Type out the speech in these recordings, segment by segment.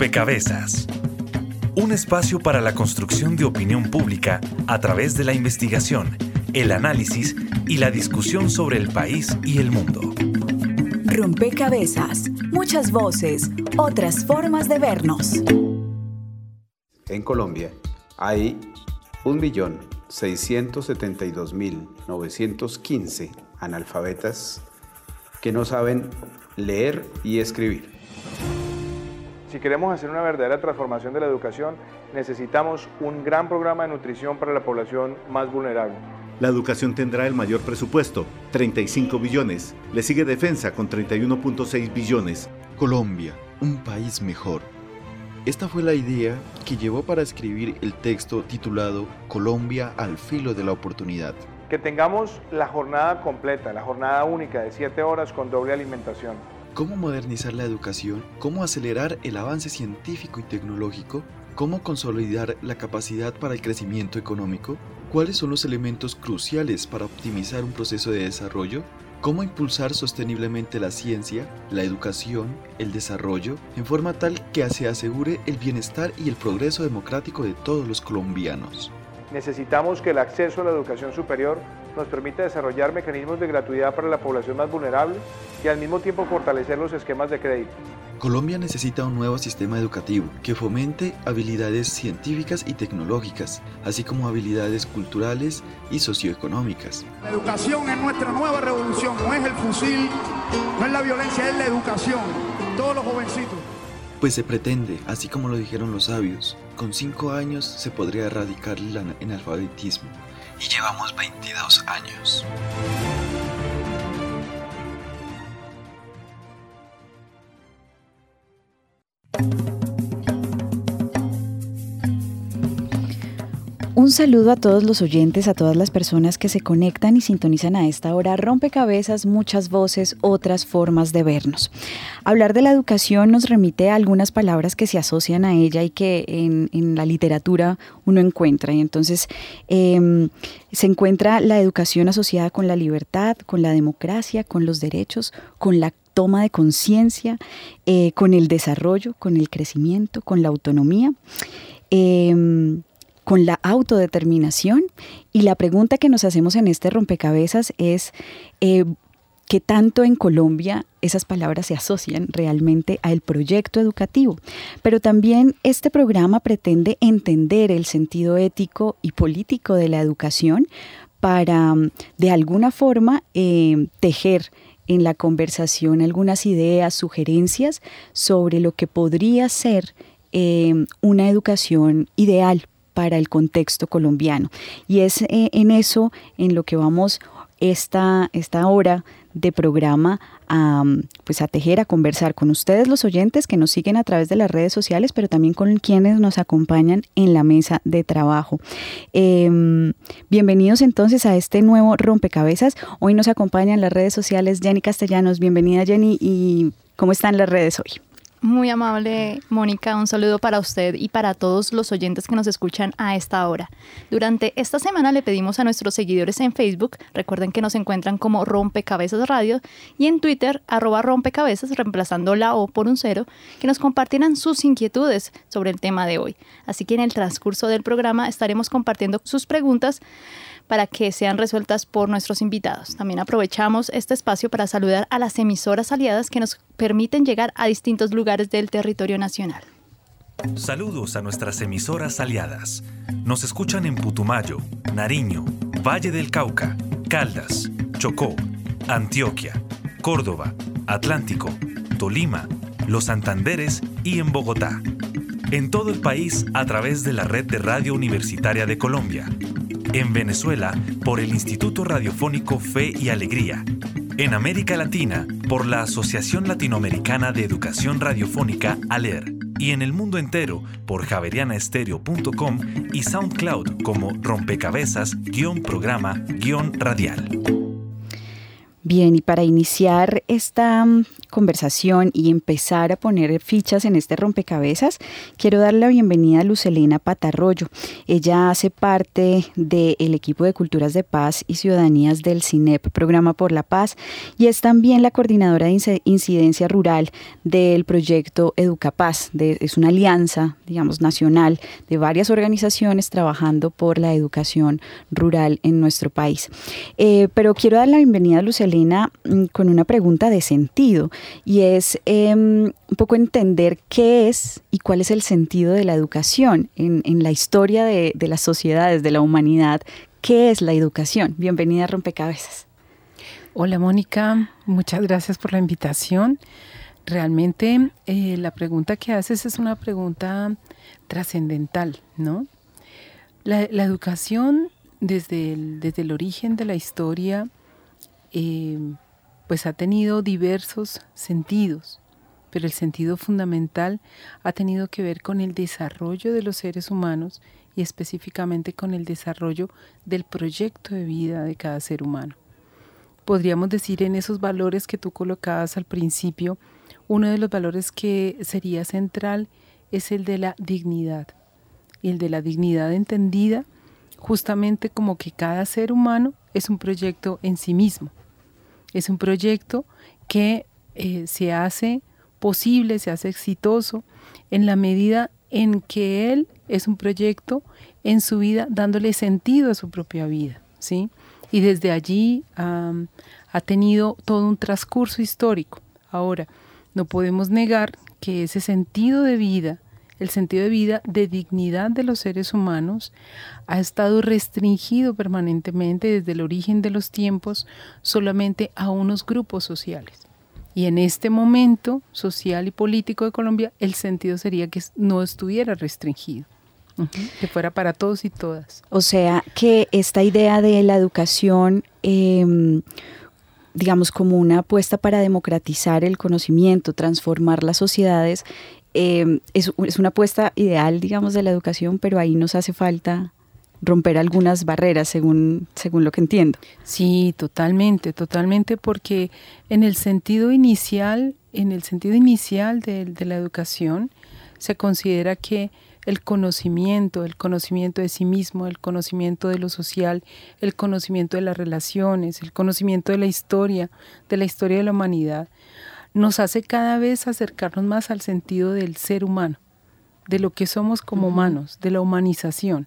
Rompecabezas. Un espacio para la construcción de opinión pública a través de la investigación, el análisis y la discusión sobre el país y el mundo. Rompecabezas, muchas voces, otras formas de vernos. En Colombia hay 1.672.915 analfabetas que no saben leer y escribir. Si queremos hacer una verdadera transformación de la educación, necesitamos un gran programa de nutrición para la población más vulnerable. La educación tendrá el mayor presupuesto, 35 billones. Le sigue defensa con 31.6 billones. Colombia, un país mejor. Esta fue la idea que llevó para escribir el texto titulado Colombia al filo de la oportunidad. Que tengamos la jornada completa, la jornada única de 7 horas con doble alimentación. ¿Cómo modernizar la educación? ¿Cómo acelerar el avance científico y tecnológico? ¿Cómo consolidar la capacidad para el crecimiento económico? ¿Cuáles son los elementos cruciales para optimizar un proceso de desarrollo? ¿Cómo impulsar sosteniblemente la ciencia, la educación, el desarrollo, en forma tal que se asegure el bienestar y el progreso democrático de todos los colombianos? Necesitamos que el acceso a la educación superior nos permita desarrollar mecanismos de gratuidad para la población más vulnerable y al mismo tiempo fortalecer los esquemas de crédito. Colombia necesita un nuevo sistema educativo que fomente habilidades científicas y tecnológicas, así como habilidades culturales y socioeconómicas. La educación es nuestra nueva revolución, no es el fusil, no es la violencia, es la educación. Todos los jovencitos. Pues se pretende, así como lo dijeron los sabios, con cinco años se podría erradicar el analfabetismo. Y llevamos 22 años. Un saludo a todos los oyentes, a todas las personas que se conectan y sintonizan a esta hora. Rompecabezas, muchas voces, otras formas de vernos. Hablar de la educación nos remite a algunas palabras que se asocian a ella y que en, la literatura uno encuentra. Y entonces em, se encuentra la educación asociada con la libertad, con la democracia, con los derechos, con la toma de conciencia, eh, con el desarrollo, con el crecimiento, con la autonomía. Em, con la autodeterminación. Y la pregunta que nos hacemos en este rompecabezas es, eh, ¿qué tanto en Colombia esas palabras se asocian realmente al proyecto educativo? Pero también este programa pretende entender el sentido ético y político de la educación para, de alguna forma, eh, tejer en la conversación algunas ideas, sugerencias sobre lo que podría ser eh, una educación ideal para el contexto colombiano. Y es eh, en eso en lo que vamos esta, esta hora de programa a, pues a tejer, a conversar con ustedes los oyentes que nos siguen a través de las redes sociales, pero también con quienes nos acompañan en la mesa de trabajo. Em, bienvenidos entonces a este nuevo rompecabezas. Hoy nos acompañan las redes sociales Jenny Castellanos. Bienvenida Jenny y ¿cómo están las redes hoy? Muy amable, Mónica. Un saludo para usted y para todos los oyentes que nos escuchan a esta hora. Durante esta semana le pedimos a nuestros seguidores en Facebook, recuerden que nos encuentran como Rompecabezas Radio, y en Twitter, arroba rompecabezas, reemplazando la O por un cero, que nos compartieran sus inquietudes sobre el tema de hoy. Así que en el transcurso del programa estaremos compartiendo sus preguntas para que sean resueltas por nuestros invitados. También aprovechamos este espacio para saludar a las emisoras aliadas que nos permiten llegar a distintos lugares del territorio nacional. Saludos a nuestras emisoras aliadas. Nos escuchan en Putumayo, Nariño, Valle del Cauca, Caldas, Chocó, Antioquia, Córdoba, Atlántico, Tolima, Los Santanderes y en Bogotá. En todo el país a través de la red de Radio Universitaria de Colombia en Venezuela por el Instituto Radiofónico Fe y Alegría. En América Latina por la Asociación Latinoamericana de Educación Radiofónica ALER. Y en el mundo entero por javerianaestereo.com y SoundCloud como rompecabezas-programa-radial. Bien, y para iniciar esta mm, conversación y empezar a poner fichas en este rompecabezas, quiero dar la bienvenida a Lucelena Patarroyo. Ella hace parte del equipo de Culturas de Paz y Ciudadanías del CINEP, Programa por la Paz, y es también la coordinadora de incidencia rural del proyecto Educapaz. De, es una alianza, digamos, nacional de varias organizaciones trabajando por la educación rural en nuestro país. Eh, pero quiero dar la bienvenida a Lucelena Elena, mm, con una pregunta de sentido y es em, un poco entender qué es y cuál es el sentido de la educación en, la historia de, las sociedades, de la humanidad. ¿Qué es la educación? Bienvenida a Rompecabezas. Hola Mónica, muchas gracias por la invitación. Realmente eh, la pregunta que haces es una pregunta trascendental, ¿no? La, educación desde desde el origen de la historia Em, pues ha tenido diversos sentidos, pero el sentido fundamental ha tenido que ver con el desarrollo de los seres humanos y específicamente con el desarrollo del proyecto de vida de cada ser humano. Podríamos decir en esos valores que tú colocabas al principio, uno de los valores que sería central es el de la dignidad. Y el de la dignidad entendida justamente como que cada ser humano es un proyecto en sí mismo. Es un proyecto que eh, se hace posible, se hace exitoso en la medida en que él es un proyecto en su vida dándole sentido a su propia vida, ¿sí? Y desde allí ha tenido todo un transcurso histórico. Ahora, no podemos negar que ese sentido de vida el sentido de vida, de dignidad de los seres humanos, ha estado restringido permanentemente desde el origen de los tiempos solamente a unos grupos sociales. Y en este momento social y político de Colombia, el sentido sería que no estuviera restringido. que fuera para todos y todas. O sea, que esta idea de la educación em, digamos, como una apuesta para democratizar el conocimiento, transformar las sociedades, Em, es, una apuesta ideal, digamos, de la educación, pero ahí nos hace falta romper algunas barreras, según, según lo que entiendo. Sí, totalmente, totalmente, porque en el sentido inicial, en el sentido inicial de, de la educación, se considera que el conocimiento, el conocimiento de sí mismo, el conocimiento de lo social, el conocimiento de las relaciones, el conocimiento de la historia, de la historia de la humanidad, nos hace cada vez acercarnos más al sentido del ser humano, de lo que somos como humanos, de la humanización.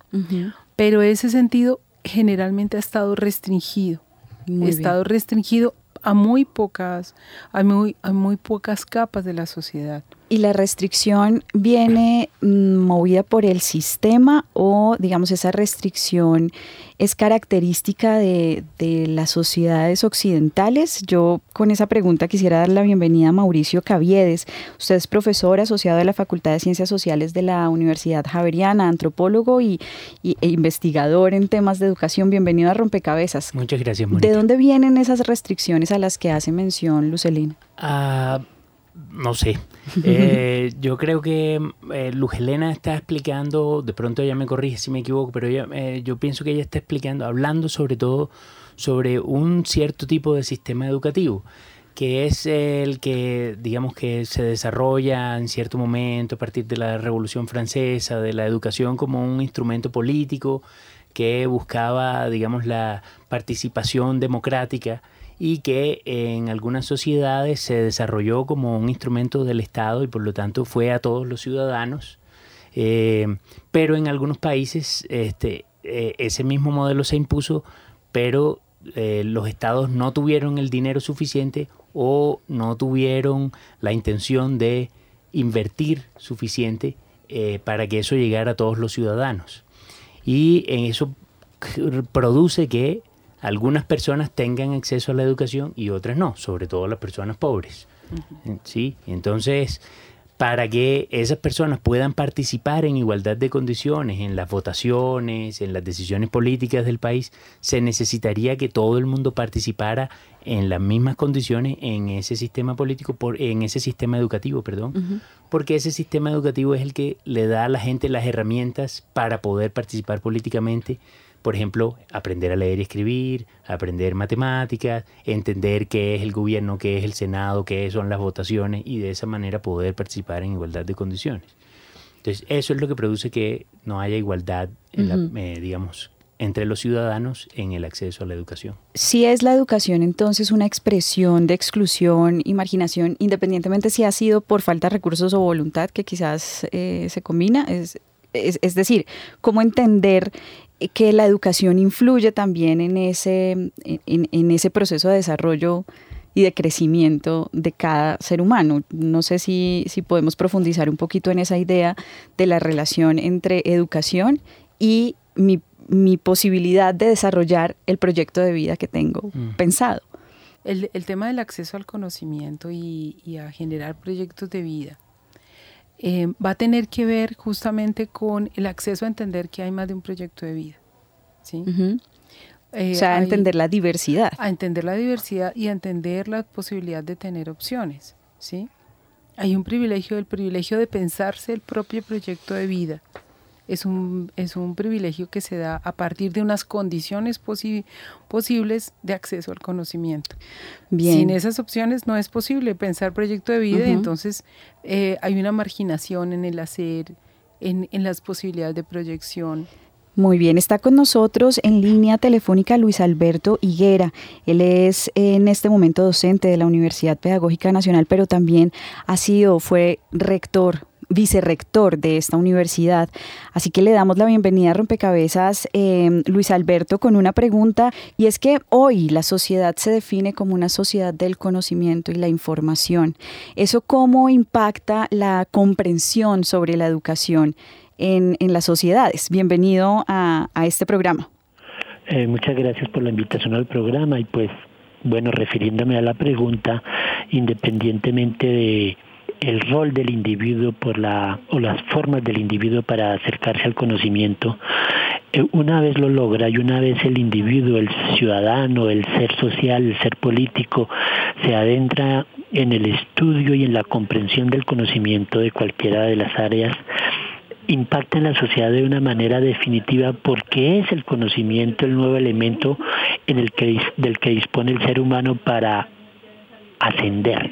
Pero ese sentido generalmente ha estado restringido, ha estado restringido a muy pocas, a muy, a muy pocas capas de la sociedad. ¿Y la restricción viene mm, movida por el sistema o, digamos, esa restricción es característica de, las sociedades occidentales? Yo con esa pregunta quisiera dar la bienvenida a Mauricio Caviedes. Usted es profesor asociado de la Facultad de Ciencias Sociales de la Universidad Javeriana, antropólogo y, e investigador en temas de educación. Bienvenido a Rompecabezas. Muchas gracias, ¿De dónde vienen esas restricciones a las que hace mención Lucelina? Ah, no sé. Eh, yo creo que eh, Luz Helena está explicando, de pronto ella me corrige si me equivoco, pero eh, yo pienso que ella está explicando, hablando sobre todo sobre un cierto tipo de sistema educativo que es el que, digamos, que se desarrolla en cierto momento a partir de la Revolución Francesa, de la educación como un instrumento político que buscaba, digamos, la participación democrática y que en algunas sociedades se desarrolló como un instrumento del Estado y por lo tanto fue a todos los ciudadanos. Eh, pero en algunos países este, eh, ese mismo modelo se impuso, pero eh, los estados no tuvieron el dinero suficiente o no tuvieron la intención de invertir suficiente para que eso llegara a todos los ciudadanos. Y en eso produce que algunas personas tengan acceso a la educación y otras no, sobre todo las personas pobres. ¿sí? Entonces, para que esas personas puedan participar en igualdad de condiciones en las votaciones, en las decisiones políticas del país, se necesitaría que todo el mundo participara en las mismas condiciones en ese sistema político, por, en ese sistema educativo, perdón, porque ese sistema educativo es el que le da a la gente las herramientas para poder participar políticamente por ejemplo, aprender a leer y escribir, aprender matemáticas, entender qué es el gobierno, qué es el Senado, qué son las votaciones y de esa manera poder participar en igualdad de condiciones. Entonces, eso es lo que produce que no haya igualdad, en la, eh, digamos, entre los ciudadanos en el acceso a la educación. Si es la educación entonces una expresión de exclusión y marginación, independientemente si ha sido por falta de recursos o voluntad, que quizás eh, se combina, es, es, decir, cómo entender que la educación influye también en ese, en, ese proceso de desarrollo y de crecimiento de cada ser humano. No sé si, si podemos profundizar un poquito en esa idea de la relación entre educación y mi mi posibilidad de desarrollar el proyecto de vida que tengo mm. pensado. El, tema del acceso al conocimiento y, a generar proyectos de vida eh, va a tener que ver justamente con el acceso a entender que hay más de un proyecto de vida. ¿sí? Eh, o sea, a entender la diversidad. A entender la diversidad y a entender la posibilidad de tener opciones. ¿sí? Hay un privilegio, el privilegio de pensarse el propio proyecto de vida es un, es un privilegio que se da a partir de unas condiciones posibles de acceso al conocimiento. Bien. Sin esas opciones no es posible pensar proyecto de vida, entonces eh, hay una marginación en el hacer, en, en las posibilidades de proyección. Muy bien, está con nosotros en línea telefónica Luis Alberto Higuera. Él es en este momento docente de la Universidad Pedagógica Nacional, pero también ha sido, fue rector vicerrector de esta universidad. Así que le damos la bienvenida a Rompecabezas, eh, Luis Alberto, con una pregunta, y es que hoy la sociedad se define como una sociedad del conocimiento y la información. ¿Eso cómo impacta la comprensión sobre la educación en, las sociedades? Bienvenido a, este programa. Eh, muchas gracias por la invitación al programa y pues bueno, refiriéndome a la pregunta, independientemente de el rol del individuo por la, o las formas del individuo para acercarse al conocimiento, eh, una vez lo logra y una vez el individuo, el ciudadano, el ser social, el ser político, se adentra en el estudio y en la comprensión del conocimiento de cualquiera de las áreas, impacta en la sociedad de una manera definitiva porque es el conocimiento el nuevo elemento en el que, del que dispone el ser humano para ascender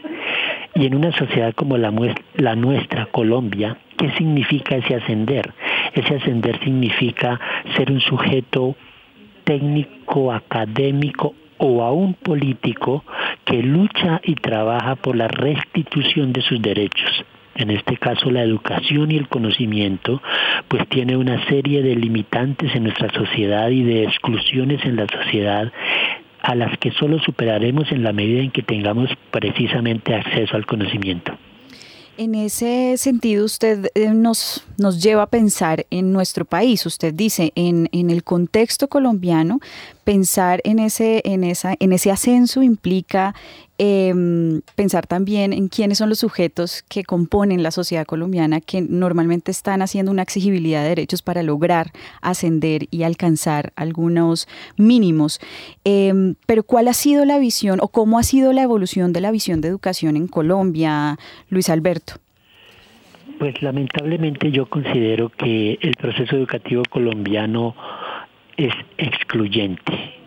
y en una sociedad como la, la nuestra, Colombia, ¿qué significa ese ascender? Ese ascender significa ser un sujeto técnico, académico o aún político que lucha y trabaja por la restitución de sus derechos. En este caso, la educación y el conocimiento, pues tiene una serie de limitantes en nuestra sociedad y de exclusiones en la sociedad a las que solo superaremos en la medida en que tengamos precisamente acceso al conocimiento. En ese sentido, usted eh, nos, nos lleva a pensar en nuestro país. Usted dice, en, en el contexto colombiano, pensar en ese, en esa, en ese ascenso implica Em, pensar también en quiénes son los sujetos que componen la sociedad colombiana que normalmente están haciendo una exigibilidad de derechos para lograr ascender y alcanzar algunos mínimos. Em, pero ¿cuál ha sido la visión o cómo ha sido la evolución de la visión de educación en Colombia, Luis Alberto? Pues lamentablemente yo considero que el proceso educativo colombiano es excluyente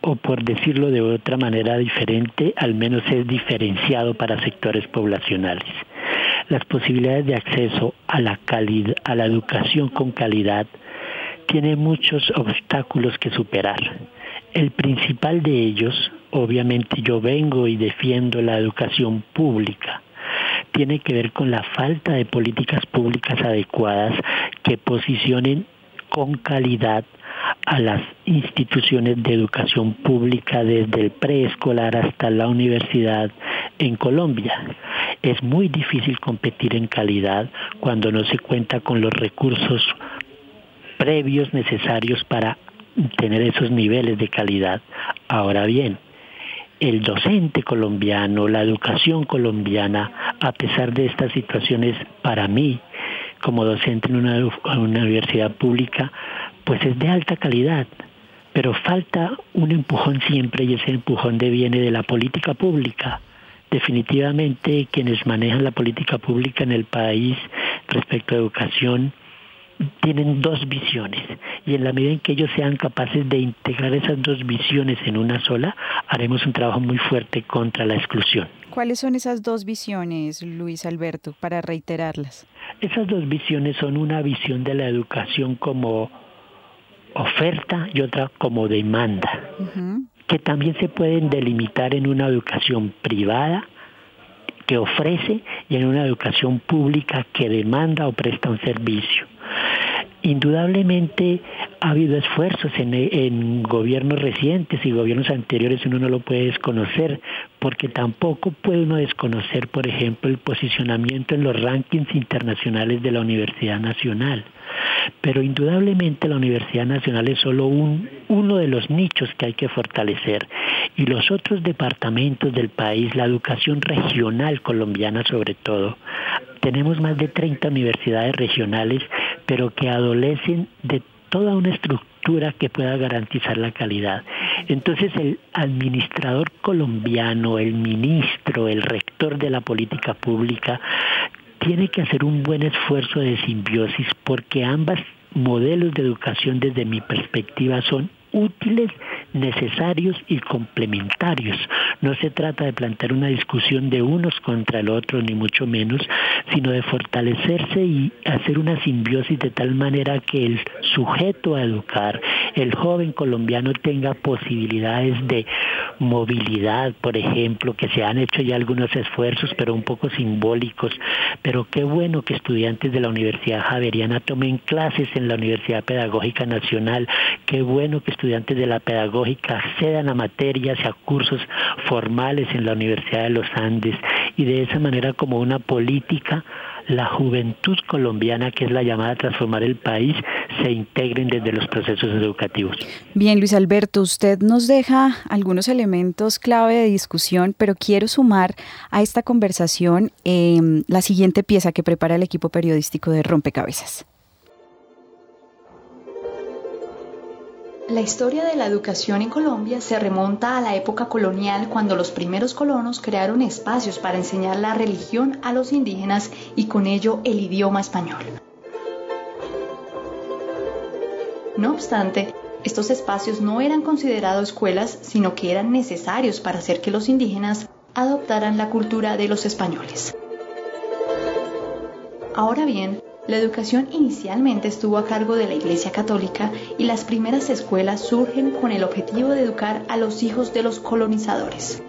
o por decirlo de otra manera diferente, al menos es diferenciado para sectores poblacionales. Las posibilidades de acceso a la, calidad, a la educación con calidad tienen muchos obstáculos que superar. El principal de ellos, obviamente yo vengo y defiendo la educación pública, tiene que ver con la falta de políticas públicas adecuadas que posicionen con calidad a las instituciones de educación pública desde el preescolar hasta la universidad en Colombia. Es muy difícil competir en calidad cuando no se cuenta con los recursos previos necesarios para tener esos niveles de calidad. Ahora bien, el docente colombiano, la educación colombiana, a pesar de estas situaciones, para mí, como docente en una, universidad pública, pues es de alta calidad, pero falta un empujón siempre y ese empujón viene de la política pública. Definitivamente quienes manejan la política pública en el país respecto a educación tienen dos visiones y en la medida en que ellos sean capaces de integrar esas dos visiones en una sola, haremos un trabajo muy fuerte contra la exclusión. ¿Cuáles son esas dos visiones, Luis Alberto, para reiterarlas? Esas dos visiones son una visión de la educación como oferta y otra como demanda, que también se pueden delimitar en una educación privada que ofrece y en una educación pública que demanda o presta un servicio. Indudablemente ha habido esfuerzos en, gobiernos recientes y gobiernos anteriores, uno no lo puede desconocer, porque tampoco puede uno desconocer, por ejemplo, el posicionamiento en los rankings internacionales de la Universidad Nacional. Pero indudablemente la Universidad Nacional es solo un, uno de los nichos que hay que fortalecer. Y los otros departamentos del país, la educación regional colombiana sobre todo, tenemos más de 30 universidades regionales, pero que adolecen de toda una estructura que pueda garantizar la calidad. Entonces el administrador colombiano, el ministro, el rector de la política pública, tiene que hacer un buen esfuerzo de simbiosis porque ambas modelos de educación desde mi perspectiva son útiles, necesarios y complementarios. No se trata de plantear una discusión de unos contra el otro, ni mucho menos, sino de fortalecerse y hacer una simbiosis de tal manera que el sujeto a educar, el joven colombiano tenga posibilidades de movilidad, por ejemplo, que se han hecho ya algunos esfuerzos, pero un poco simbólicos. Pero qué bueno que estudiantes de la Universidad Javeriana tomen clases en la Universidad Pedagógica Nacional. Qué bueno que estudiantes de la Pedagógica accedan a materias y a cursos formales en la Universidad de los Andes. Y de esa manera, como una política, la juventud colombiana, que es la llamada a transformar el país, se integren desde los procesos educativos. Bien, Luis Alberto, usted nos deja algunos elementos clave de discusión, pero quiero sumar a esta conversación em, la siguiente pieza que prepara el equipo periodístico de Rompecabezas. La historia de la educación en Colombia se remonta a la época colonial cuando los primeros colonos crearon espacios para enseñar la religión a los indígenas y con ello el idioma español. No obstante, estos espacios no eran considerados escuelas, sino que eran necesarios para hacer que los indígenas adoptaran la cultura de los españoles. Ahora bien, la educación inicialmente estuvo a cargo de la Iglesia Católica y las primeras escuelas surgen con el objetivo de educar a los hijos de los colonizadores.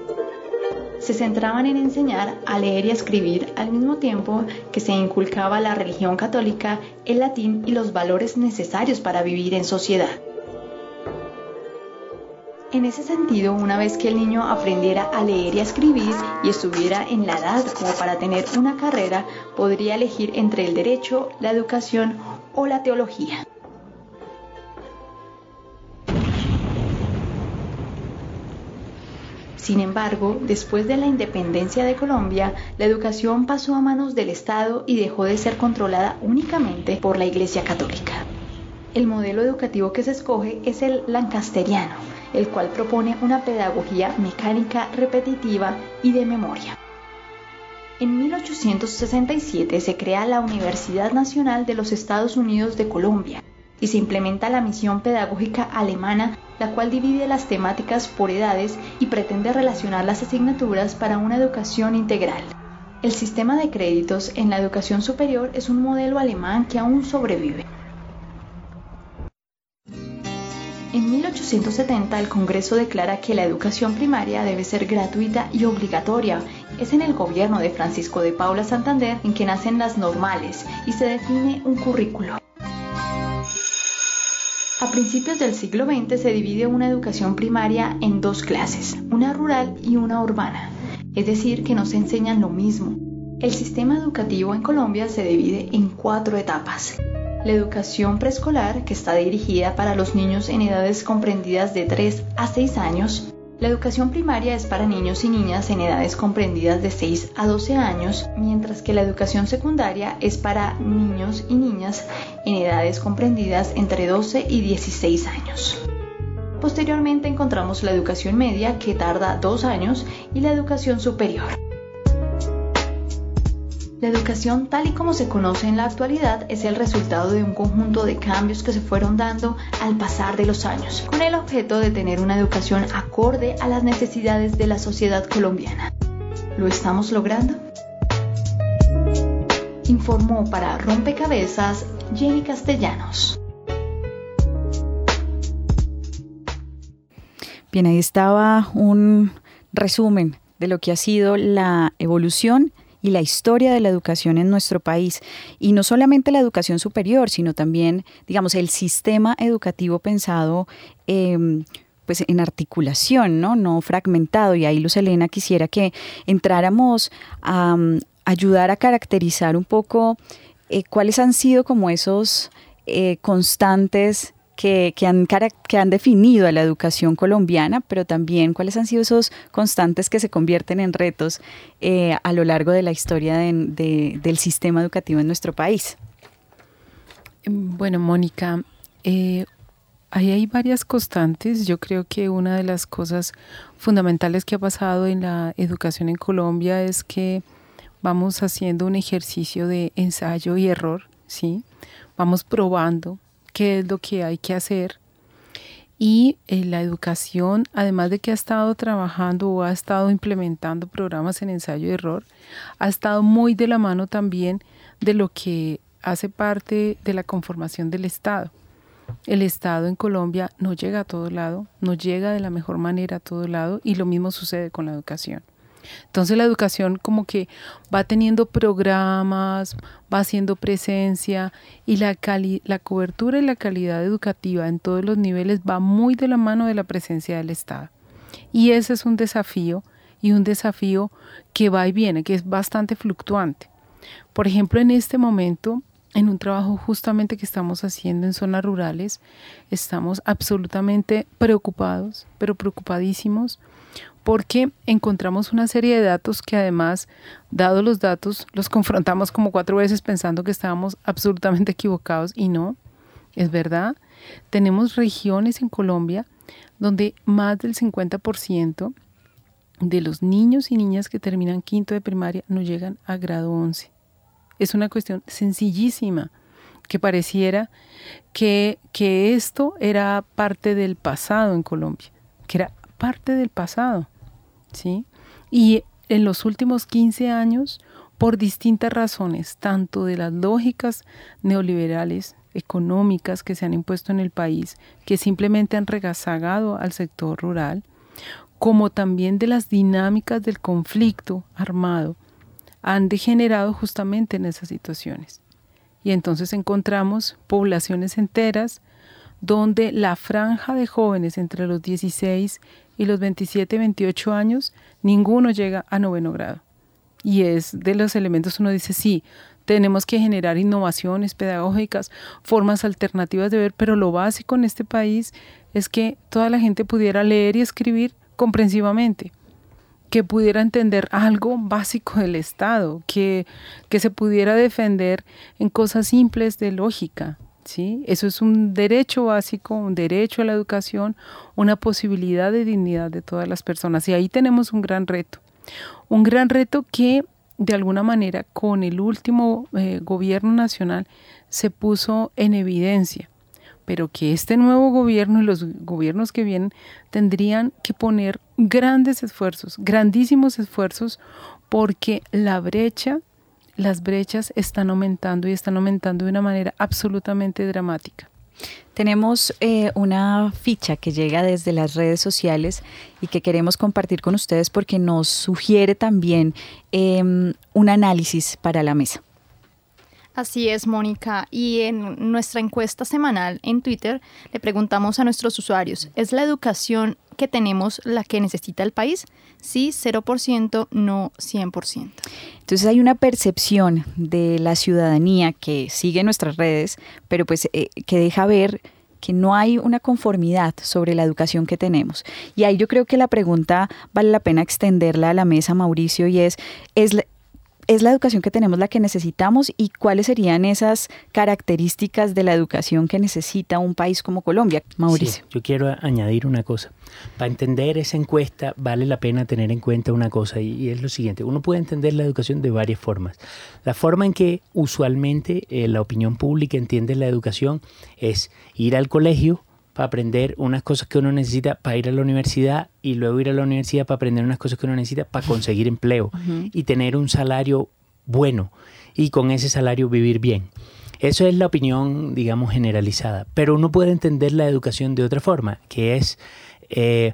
Se centraban en enseñar a leer y a escribir al mismo tiempo que se inculcaba la religión católica, el latín y los valores necesarios para vivir en sociedad. En ese sentido, una vez que el niño aprendiera a leer y a escribir y estuviera en la edad como para tener una carrera, podría elegir entre el derecho, la educación o la teología. Sin embargo, después de la independencia de Colombia, la educación pasó a manos del Estado y dejó de ser controlada únicamente por la Iglesia Católica. El modelo educativo que se escoge es el lancasteriano, el cual propone una pedagogía mecánica repetitiva y de memoria. En 1867 se crea la Universidad Nacional de los Estados Unidos de Colombia y se implementa la misión pedagógica alemana, la cual divide las temáticas por edades y pretende relacionar las asignaturas para una educación integral. El sistema de créditos en la educación superior es un modelo alemán que aún sobrevive. En 1870 el Congreso declara que la educación primaria debe ser gratuita y obligatoria. Es en el gobierno de Francisco de Paula Santander en que nacen las normales y se define un currículo. A principios del siglo XX se divide una educación primaria en dos clases, una rural y una urbana, es decir, que no se enseñan lo mismo. El sistema educativo en Colombia se divide en cuatro etapas la educación preescolar, que está dirigida para los niños en edades comprendidas de 3 a 6 años. La educación primaria es para niños y niñas en edades comprendidas de 6 a 12 años, mientras que la educación secundaria es para niños y niñas en edades comprendidas entre 12 y 16 años. Posteriormente encontramos la educación media, que tarda 2 años, y la educación superior. La educación tal y como se conoce en la actualidad es el resultado de un conjunto de cambios que se fueron dando al pasar de los años, con el objeto de tener una educación acorde a las necesidades de la sociedad colombiana. ¿Lo estamos logrando? Informó para Rompecabezas Jenny Castellanos. Bien, ahí estaba un resumen de lo que ha sido la evolución y la historia de la educación en nuestro país. Y no solamente la educación superior, sino también, digamos, el sistema educativo pensado em, pues en articulación, ¿no? No fragmentado. Y ahí Luz Elena quisiera que entráramos a ayudar a caracterizar un poco eh, cuáles han sido como esos eh, constantes que, han, que han definido a la educación colombiana, pero también cuáles han sido esos constantes que se convierten en retos eh, a lo largo de la historia del sistema educativo en nuestro país. Bueno, Mónica, eh, ahí hay varias constantes. Yo creo que una de las cosas fundamentales que ha pasado en la educación en Colombia es que vamos haciendo un ejercicio de ensayo y error, ¿sí? Vamos probando, qué es lo que hay que hacer. Y eh, la educación, además de que ha estado trabajando o ha estado implementando programas en ensayo y error, ha estado muy de la mano también de lo que hace parte de la conformación del Estado. El Estado en Colombia no llega a todo lado, no llega de la mejor manera a todo lado y lo mismo sucede con la educación. Entonces la educación como que va teniendo programas, va haciendo presencia y la, la cobertura y la calidad educativa en todos los niveles va muy de la mano de la presencia del Estado. Y ese es un desafío y un desafío que va y viene, que es bastante fluctuante. Por ejemplo, en este momento, en un trabajo justamente que estamos haciendo en zonas rurales, estamos absolutamente preocupados, pero preocupadísimos porque encontramos una serie de datos que además, dados los datos, los confrontamos como cuatro veces pensando que estábamos absolutamente equivocados y no, es verdad. Tenemos regiones en Colombia donde más del 50% de los niños y niñas que terminan quinto de primaria no llegan a grado 11. Es una cuestión sencillísima que pareciera que, que esto era parte del pasado en Colombia, que era parte del pasado, ¿sí? Y en los últimos 15 años, por distintas razones, tanto de las lógicas neoliberales económicas que se han impuesto en el país, que simplemente han regasagado al sector rural, como también de las dinámicas del conflicto armado, han degenerado justamente en esas situaciones. Y entonces encontramos poblaciones enteras donde la franja de jóvenes entre los 16 y los 27, 28 años, ninguno llega a noveno grado. Y es de los elementos uno dice, sí, tenemos que generar innovaciones pedagógicas, formas alternativas de ver, pero lo básico en este país es que toda la gente pudiera leer y escribir comprensivamente, que pudiera entender algo básico del Estado, que, que se pudiera defender en cosas simples de lógica, ¿sí? Eso es un derecho básico, un derecho a la educación, una posibilidad de dignidad de todas las personas. Y ahí tenemos un gran reto. Un gran reto que de alguna manera con el último eh, gobierno nacional se puso en evidencia, pero que este nuevo gobierno y los gobiernos que vienen tendrían que poner grandes esfuerzos, grandísimos esfuerzos, porque la brecha las brechas están aumentando y están aumentando de una manera absolutamente dramática. Tenemos eh, una ficha que llega desde las redes sociales y que queremos compartir con ustedes porque nos sugiere también em, un análisis para la mesa. Así es, Mónica. Y en nuestra encuesta semanal en Twitter le preguntamos a nuestros usuarios, ¿es la educación que tenemos la que necesita el país? Sí, 0%, no 100%. Entonces hay una percepción de la ciudadanía que sigue nuestras redes, pero pues eh, que deja ver que no hay una conformidad sobre la educación que tenemos. Y ahí yo creo que la pregunta vale la pena extenderla a la mesa, Mauricio, y es, es ¿Es la educación que tenemos la que necesitamos y cuáles serían esas características de la educación que necesita un país como Colombia? Mauricio. yo quiero añadir una cosa. Para entender esa encuesta vale la pena tener en cuenta una cosa y, es lo siguiente. Uno puede entender la educación de varias formas. La forma en que usualmente eh, la opinión pública entiende la educación es ir al colegio, para aprender unas cosas que uno necesita para ir a la universidad y luego ir a la universidad para aprender unas cosas que uno necesita para conseguir empleo y tener un salario bueno y con ese salario vivir bien. Eso es la opinión, digamos, generalizada. Pero uno puede entender la educación de otra forma, que es eh,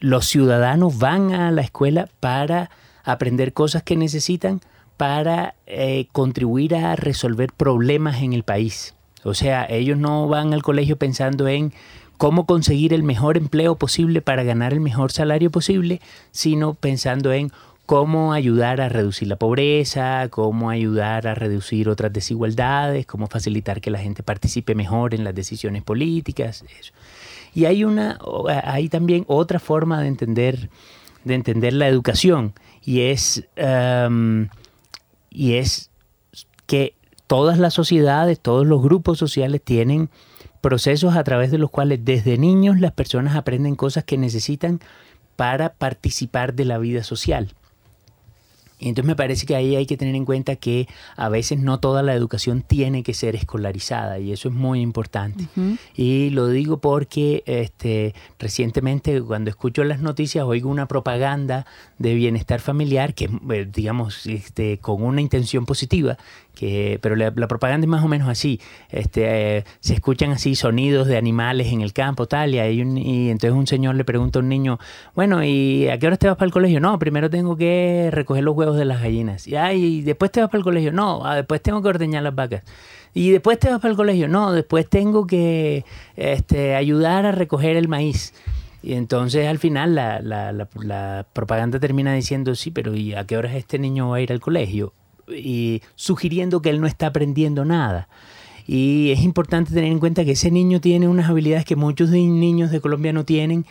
los ciudadanos van a la escuela para aprender cosas que necesitan para eh, contribuir a resolver problemas en el país. O sea, ellos no van al colegio pensando en cómo conseguir el mejor empleo posible para ganar el mejor salario posible, sino pensando en cómo ayudar a reducir la pobreza, cómo ayudar a reducir otras desigualdades, cómo facilitar que la gente participe mejor en las decisiones políticas. Y hay una, hay también otra forma de entender, de entender la educación y es, y es que todas las sociedades, todos los grupos sociales tienen procesos a través de los cuales desde niños las personas aprenden cosas que necesitan para participar de la vida social. Y entonces me parece que ahí hay que tener en cuenta que a veces no toda la educación tiene que ser escolarizada y eso es muy importante. Y lo digo porque este, recientemente cuando escucho las noticias oigo una propaganda de bienestar familiar que, eh, digamos, este, con una intención positiva, que, pero la, propaganda es más o menos así. Este, eh, se escuchan así sonidos de animales en el campo, tal, y, hay un, y entonces un señor le pregunta a un niño, bueno, ¿y a qué hora te vas para el colegio? No, primero tengo que recoger los huevos de las gallinas. Y, ay, después te vas para el colegio? No, ah, después tengo que ordeñar las vacas. Y después te vas para el colegio? No, después tengo que este, ayudar a recoger el maíz. Y entonces al final la, la, la, propaganda termina diciendo, sí, pero ¿y a qué horas este niño va a ir al colegio? Y sugiriendo que él no está aprendiendo nada. Y es importante tener en cuenta que ese niño tiene unas habilidades que muchos niños de Colombia no tienen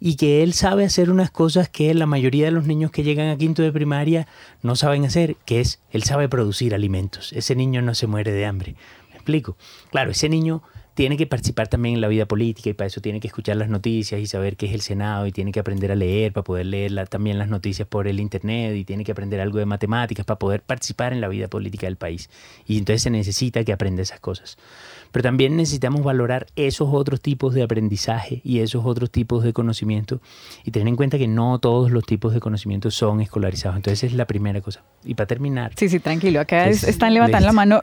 y que él sabe hacer unas cosas que la mayoría de los niños que llegan a quinto de primaria no saben hacer, que es, él sabe producir alimentos. Ese niño no se muere de hambre. ¿Me explico? Claro, ese niño tiene que participar también en la vida política y para eso tiene que escuchar las noticias y saber qué es el Senado y tiene que aprender a leer para poder leer también las noticias por el Internet y tiene que aprender algo de matemáticas para poder participar en la vida política del país. Y entonces se necesita que aprenda esas cosas. Pero también necesitamos valorar esos otros tipos de aprendizaje y esos otros tipos de conocimiento y tener en cuenta que no todos los tipos de conocimiento son escolarizados. Entonces es la primera cosa. Y para terminar. Sí, sí, tranquilo. Acá están levantando la mano.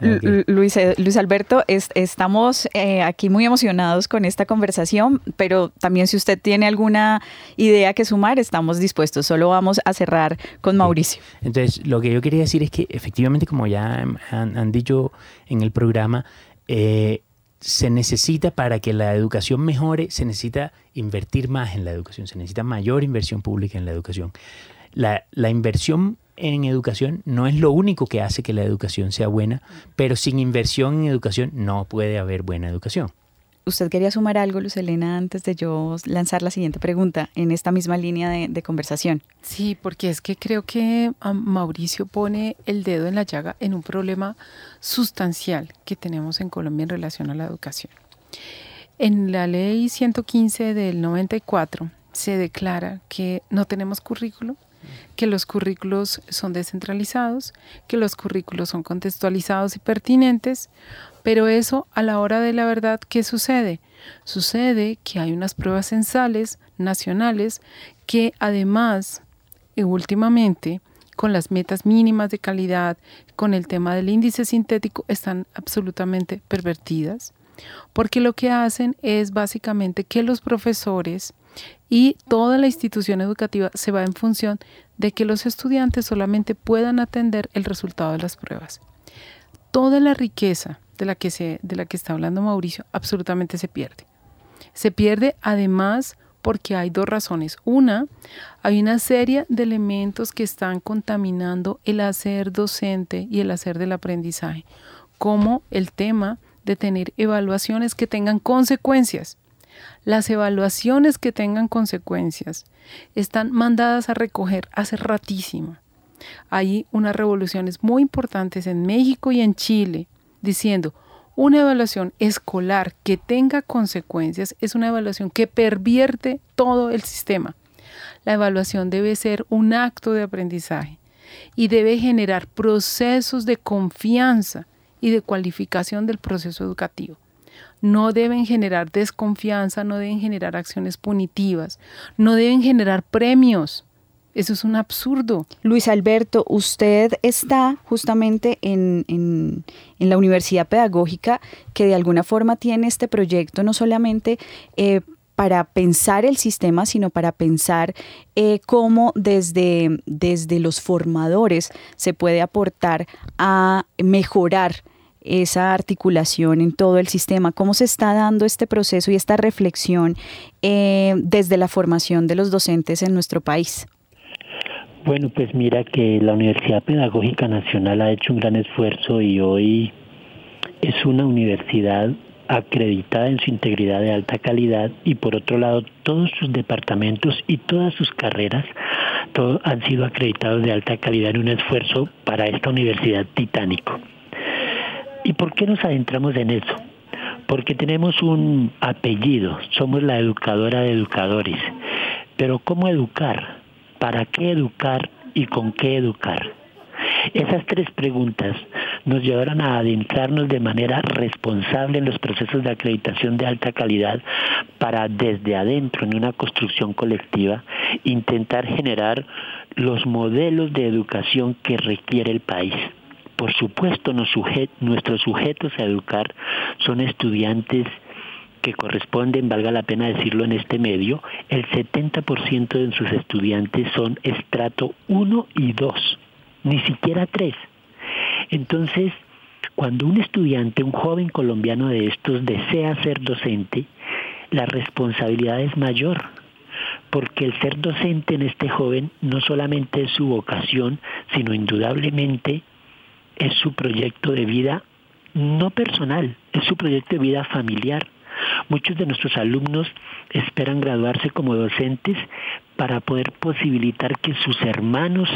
Luis, eh, Luis Alberto, estamos eh, aquí muy emocionados con esta conversación, pero también si usted tiene alguna idea que sumar, estamos dispuestos. Solo vamos a cerrar con Mauricio. Entonces, lo que yo quería decir es que efectivamente, como ya han dicho en el programa, eh, se necesita para que la educación mejore, se necesita invertir más en la educación, se necesita mayor inversión pública en la educación. La, la, inversión en educación no es lo único que hace que la educación sea buena, pero sin inversión en educación no puede haber buena educación. ¿Usted quería sumar algo, Luz Elena, antes de yo lanzar la siguiente pregunta en esta misma línea de, conversación? Sí, porque es que creo que Mauricio pone el dedo en la llaga en un problema sustancial que tenemos en Colombia en relación a la educación. En la ley 115 del 94 se declara que no tenemos currículo, que los currículos son descentralizados, que los currículos son contextualizados y pertinentes, pero eso a la hora de la verdad, ¿qué sucede? Sucede que hay unas pruebas censales nacionales que además, y eh, últimamente, con las metas mínimas de calidad, con el tema del índice sintético, están absolutamente pervertidas, porque lo que hacen es básicamente que los profesores y toda la institución educativa se va en función de que los estudiantes solamente puedan atender el resultado de las pruebas. Toda la riqueza de la que, se, de la que está hablando Mauricio absolutamente se pierde. Se pierde además porque hay dos razones. Una, hay una serie de elementos que están contaminando el hacer docente y el hacer del aprendizaje, como el tema de tener evaluaciones que tengan consecuencias. Las evaluaciones que tengan consecuencias están mandadas a recoger hace ratísimo. Hay unas revoluciones muy importantes en México y en Chile diciendo, una evaluación escolar que tenga consecuencias es una evaluación que pervierte todo el sistema. La evaluación debe ser un acto de aprendizaje y debe generar procesos de confianza y de cualificación del proceso educativo. No deben generar desconfianza, no deben generar acciones punitivas, no deben generar premios. Eso es un absurdo. Luis Alberto, usted está justamente en, en, la Universidad Pedagógica que de alguna forma tiene este proyecto no solamente eh, para pensar el sistema, sino para pensar eh, cómo desde, desde los formadores se puede aportar a mejorar esa articulación en todo el sistema, cómo se está dando este proceso y esta reflexión eh, desde la formación de los docentes en nuestro país. Bueno, pues mira que la Universidad Pedagógica Nacional ha hecho un gran esfuerzo y hoy es una universidad acreditada en su integridad de alta calidad y por otro lado todos sus departamentos y todas sus carreras han sido acreditados de alta calidad en un esfuerzo para esta universidad titánico. ¿Y por qué nos adentramos en eso? Porque tenemos un apellido, somos la educadora de educadores, pero ¿cómo educar? ¿Para qué educar y con qué educar? Esas tres preguntas nos llevaron a adentrarnos de manera responsable en los procesos de acreditación de alta calidad para desde adentro, en una construcción colectiva, intentar generar los modelos de educación que requiere el país. Por supuesto, nuestros sujetos a educar son estudiantes que corresponden, valga la pena decirlo en este medio, el 70% de sus estudiantes son estrato 1 y 2, ni siquiera 3. Entonces, cuando un estudiante, un joven colombiano de estos desea ser docente, la responsabilidad es mayor, porque el ser docente en este joven no solamente es su vocación, sino indudablemente es su proyecto de vida no personal, es su proyecto de vida familiar. Muchos de nuestros alumnos esperan graduarse como docentes para poder posibilitar que sus hermanos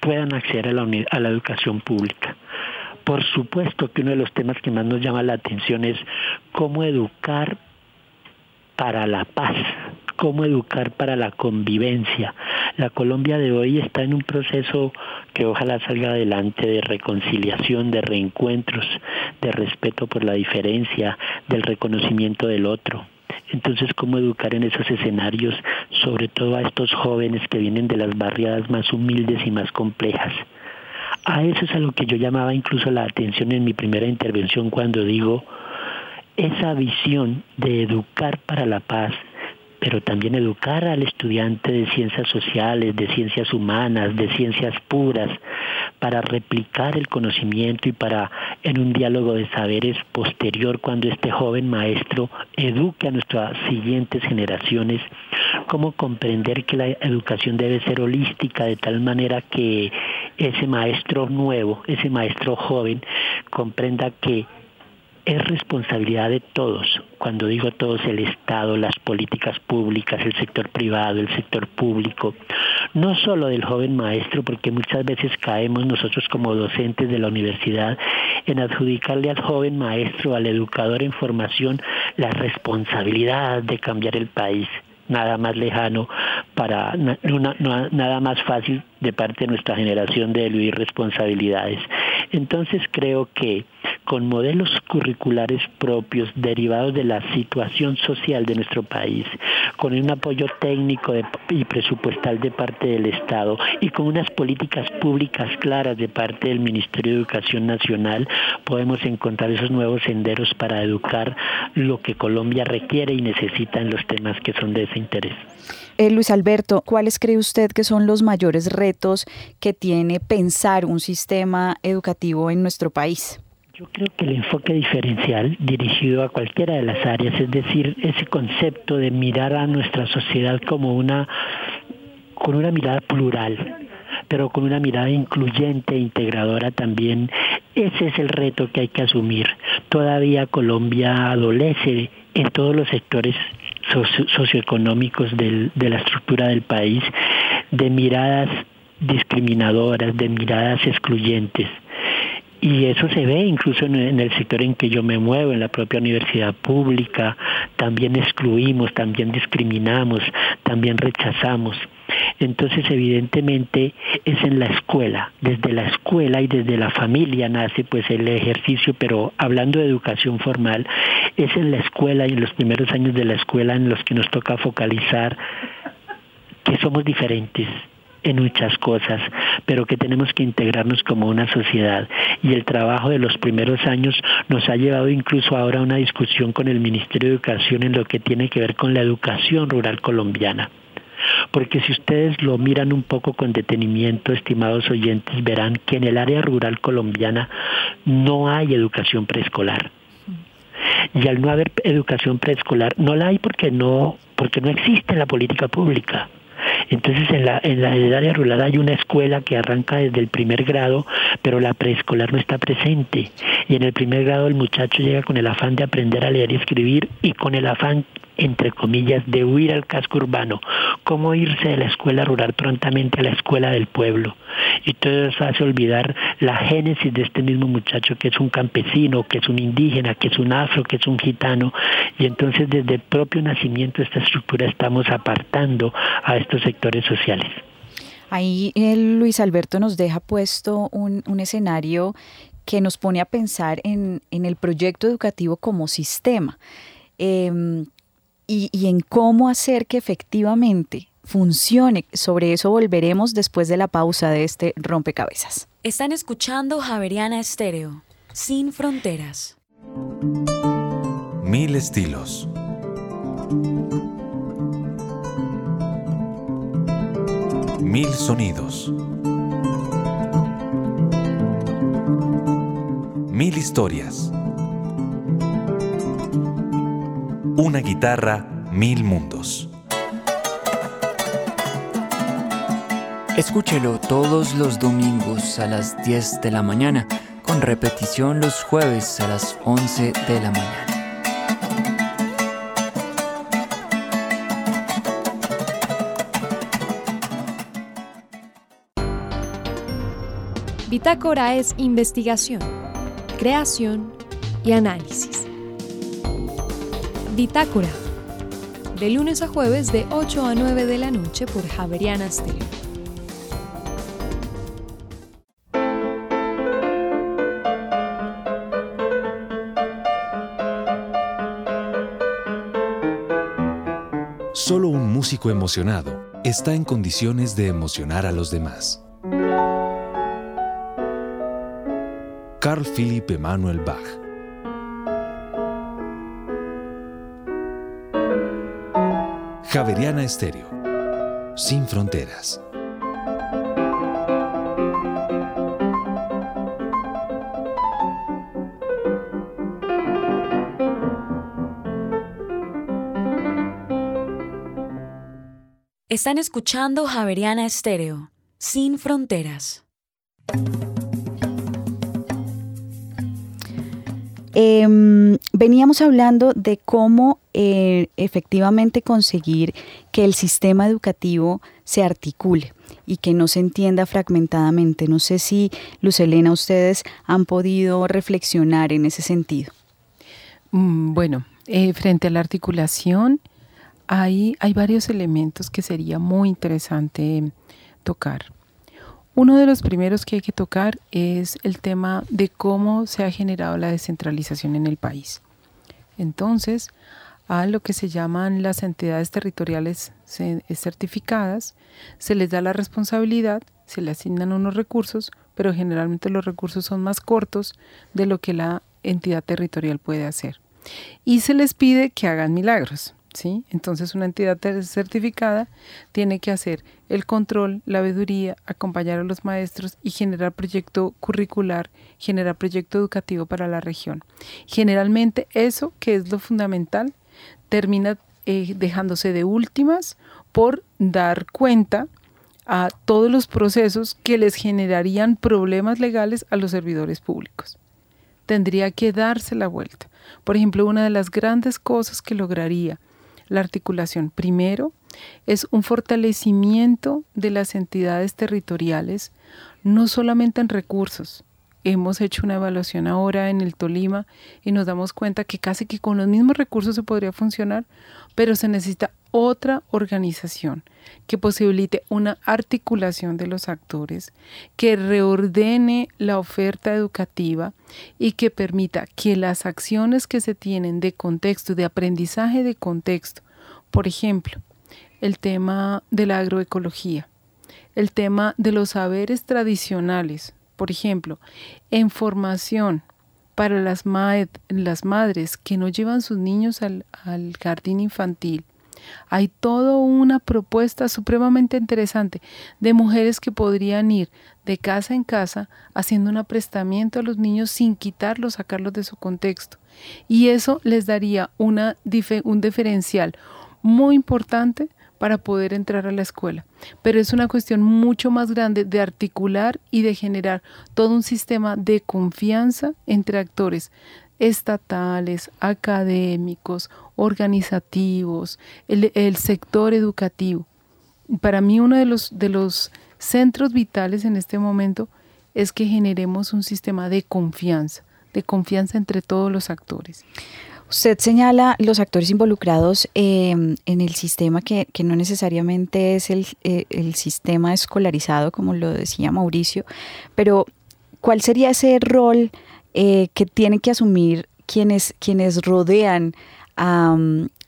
puedan acceder a la, educación pública. Por supuesto que uno de los temas que más nos llama la atención es cómo educar para la paz, cómo educar para la convivencia. La Colombia de hoy está en un proceso que ojalá salga adelante de reconciliación, de reencuentros, de respeto por la diferencia, del reconocimiento del otro. Entonces, ¿cómo educar en esos escenarios, sobre todo a estos jóvenes que vienen de las barriadas más humildes y más complejas? A eso es a lo que yo llamaba incluso la atención en mi primera intervención cuando digo esa visión de educar para la paz, pero también educar al estudiante de ciencias sociales, de ciencias humanas, de ciencias puras, para replicar el conocimiento y para, en un diálogo de saberes posterior, cuando este joven maestro eduque a nuestras siguientes generaciones, cómo comprender que la educación debe ser holística de tal manera que ese maestro nuevo, ese maestro joven, comprenda que es responsabilidad de todos. Cuando digo todos, el Estado, las políticas públicas, el sector privado, el sector público, no solo del joven maestro, porque muchas veces caemos nosotros como docentes de la universidad en adjudicarle al joven maestro, al educador en formación, la responsabilidad de cambiar el país nada más lejano para nada más fácil de parte de nuestra generación de eludir responsabilidades. Entonces creo que con modelos curriculares propios derivados de la situación social de nuestro país, con un apoyo técnico y presupuestal de parte del Estado y con unas políticas públicas claras de parte del Ministerio de Educación Nacional, podemos encontrar esos nuevos senderos para educar lo que Colombia requiere y necesita en los temas que son de ese interés. Eh, Luis Alberto, ¿cuáles cree usted que son los mayores retos que tiene pensar un sistema educativo en nuestro país? Yo creo que el enfoque diferencial dirigido a cualquiera de las áreas, es decir, ese concepto de mirar a nuestra sociedad como una con una mirada plural, pero con una mirada incluyente e integradora también, ese es el reto que hay que asumir. Todavía Colombia adolece en todos los sectores socioeconómicos de la estructura del país de miradas discriminadoras, de miradas excluyentes. Y eso se ve incluso en el sector en que yo me muevo, en la propia universidad pública. También excluimos, también discriminamos, también rechazamos. Entonces, evidentemente, es en la escuela, desde la escuela y desde la familia nace pues el ejercicio, pero hablando de educación formal, es en la escuela y en los primeros años de la escuela en los que nos toca focalizar que somos diferentes, en muchas cosas, pero que tenemos que integrarnos como una sociedad. Y el trabajo de los primeros años nos ha llevado incluso ahora a una discusión con el Ministerio de Educación en lo que tiene que ver con la educación rural colombiana. Porque si ustedes lo miran un poco con detenimiento, estimados oyentes, verán que en el área rural colombiana no hay educación preescolar. Y al no haber educación preescolar, no la hay porque no, porque no existe la política pública. Entonces en la, en la el área rural hay una escuela que arranca desde el primer grado, pero la preescolar no está presente. Y en el primer grado el muchacho llega con el afán de aprender a leer y escribir y con el afán entre comillas, de huir al casco urbano, cómo irse de la escuela rural prontamente a la escuela del pueblo. Y todo eso hace olvidar la génesis de este mismo muchacho que es un campesino, que es un indígena, que es un afro, que es un gitano. Y entonces desde el propio nacimiento de esta estructura estamos apartando a estos sectores sociales. Ahí eh, Luis Alberto nos deja puesto un, escenario que nos pone a pensar en, el proyecto educativo como sistema. Em, y, en cómo hacer que efectivamente funcione. Sobre eso volveremos después de la pausa de este rompecabezas. Están escuchando Javeriana Estéreo, sin fronteras. Mil estilos. Mil sonidos. Mil historias. Una guitarra, mil mundos. Escúchelo todos los domingos a las 10 de la mañana, con repetición los jueves a las 11 de la mañana. Bitácora es investigación, creación y análisis Bitácora. De lunes a jueves de 8 a 9 de la noche por Javeriana Stereo. Solo un músico emocionado está en condiciones de emocionar a los demás. Carl Philipp Emanuel Bach Javeriana Estéreo. Sin fronteras. Están escuchando Javeriana Estéreo. Sin fronteras. Em, veníamos hablando de cómo eh, efectivamente conseguir que el sistema educativo se articule y que no se entienda fragmentadamente. No sé si, Luz Elena, ustedes han podido reflexionar en ese sentido. Mm, bueno, eh, frente a la articulación, hay, hay varios elementos que sería muy interesante tocar. Uno de los primeros que hay que tocar es el tema de cómo se ha generado la descentralización en el país. Entonces, a lo que se llaman las entidades territoriales certificadas, se les da la responsabilidad, se le asignan unos recursos, pero generalmente los recursos son más cortos de lo que la entidad territorial puede hacer. Y se les pide que hagan milagros. ¿Sí? Entonces una entidad certificada tiene que hacer el control, la veeduría, acompañar a los maestros y generar proyecto curricular, generar proyecto educativo para la región. Generalmente eso, que es lo fundamental, termina eh, dejándose de últimas por dar cuenta a todos los procesos que les generarían problemas legales a los servidores públicos. Tendría que darse la vuelta. Por ejemplo, una de las grandes cosas que lograría la articulación. Primero, es un fortalecimiento de las entidades territoriales, no solamente en recursos. Hemos hecho una evaluación ahora en el Tolima y nos damos cuenta que casi que con los mismos recursos se podría funcionar, pero se necesita otra organización que posibilite una articulación de los actores, que reordene la oferta educativa y que permita que las acciones que se tienen de contexto, de aprendizaje de contexto, por ejemplo, el tema de la agroecología, el tema de los saberes tradicionales, por ejemplo, en formación para las, madres que no llevan sus niños al jardín infantil, hay toda una propuesta supremamente interesante de mujeres que podrían ir de casa en casa haciendo un aprestamiento a los niños sin quitarlos, sacarlos de su contexto. Y eso les daría una, un diferencial muy importante para poder entrar a la escuela. Pero es una cuestión mucho más grande de articular y de generar todo un sistema de confianza entre actores estatales, académicos, organizativos, el, sector educativo. Para mí uno de los, de los centros vitales en este momento es que generemos un sistema de confianza, de confianza entre todos los actores. Usted señala los actores involucrados em, en el sistema que, no necesariamente es el, eh, el, sistema escolarizado, como lo decía Mauricio, pero ¿cuál sería ese rol eh, que tienen que asumir quienes, quienes rodean a,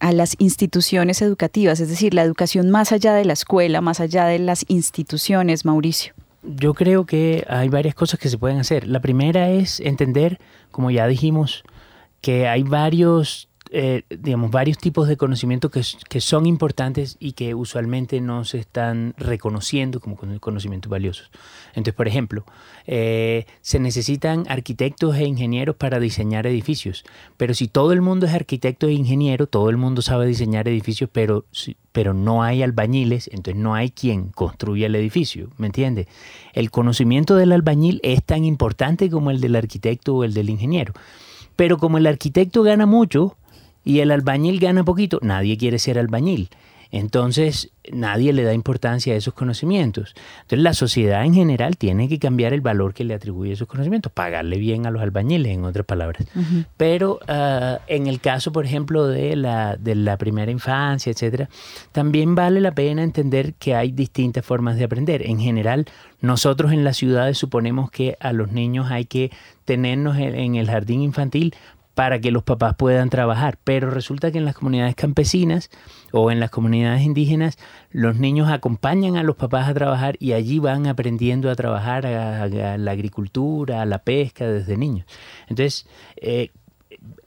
a, las instituciones educativas, es decir, la educación más allá de la escuela, más allá de las instituciones, Mauricio? Yo creo que hay varias cosas que se pueden hacer. La primera es entender, como ya dijimos, que hay varios, eh, digamos, varios tipos de conocimiento que, que, son importantes y que usualmente no se están reconociendo como conocimientos valiosos. Entonces, por ejemplo, eh, se necesitan arquitectos e ingenieros para diseñar edificios, pero si todo el mundo es arquitecto e ingeniero, todo el mundo sabe diseñar edificios, pero, pero no hay albañiles, entonces no hay quien construya el edificio, ¿me entiende? El conocimiento del albañil es tan importante como el del arquitecto o el del ingeniero. Pero como el arquitecto gana mucho y el albañil gana poquito, nadie quiere ser albañil. Entonces, nadie le da importancia a esos conocimientos. Entonces, la sociedad en general tiene que cambiar el valor que le atribuye a esos conocimientos, pagarle bien a los albañiles, en otras palabras. Pero ah, en el caso, por ejemplo, de la, de la primera infancia, etcétera, también vale la pena entender que hay distintas formas de aprender. En general, nosotros en las ciudades suponemos que a los niños hay que tenernos en el jardín infantil para que los papás puedan trabajar. Pero resulta que en las comunidades campesinas o en las comunidades indígenas, los niños acompañan a los papás a trabajar y allí van aprendiendo a trabajar a, la agricultura, a la pesca desde niños. Entonces, eh,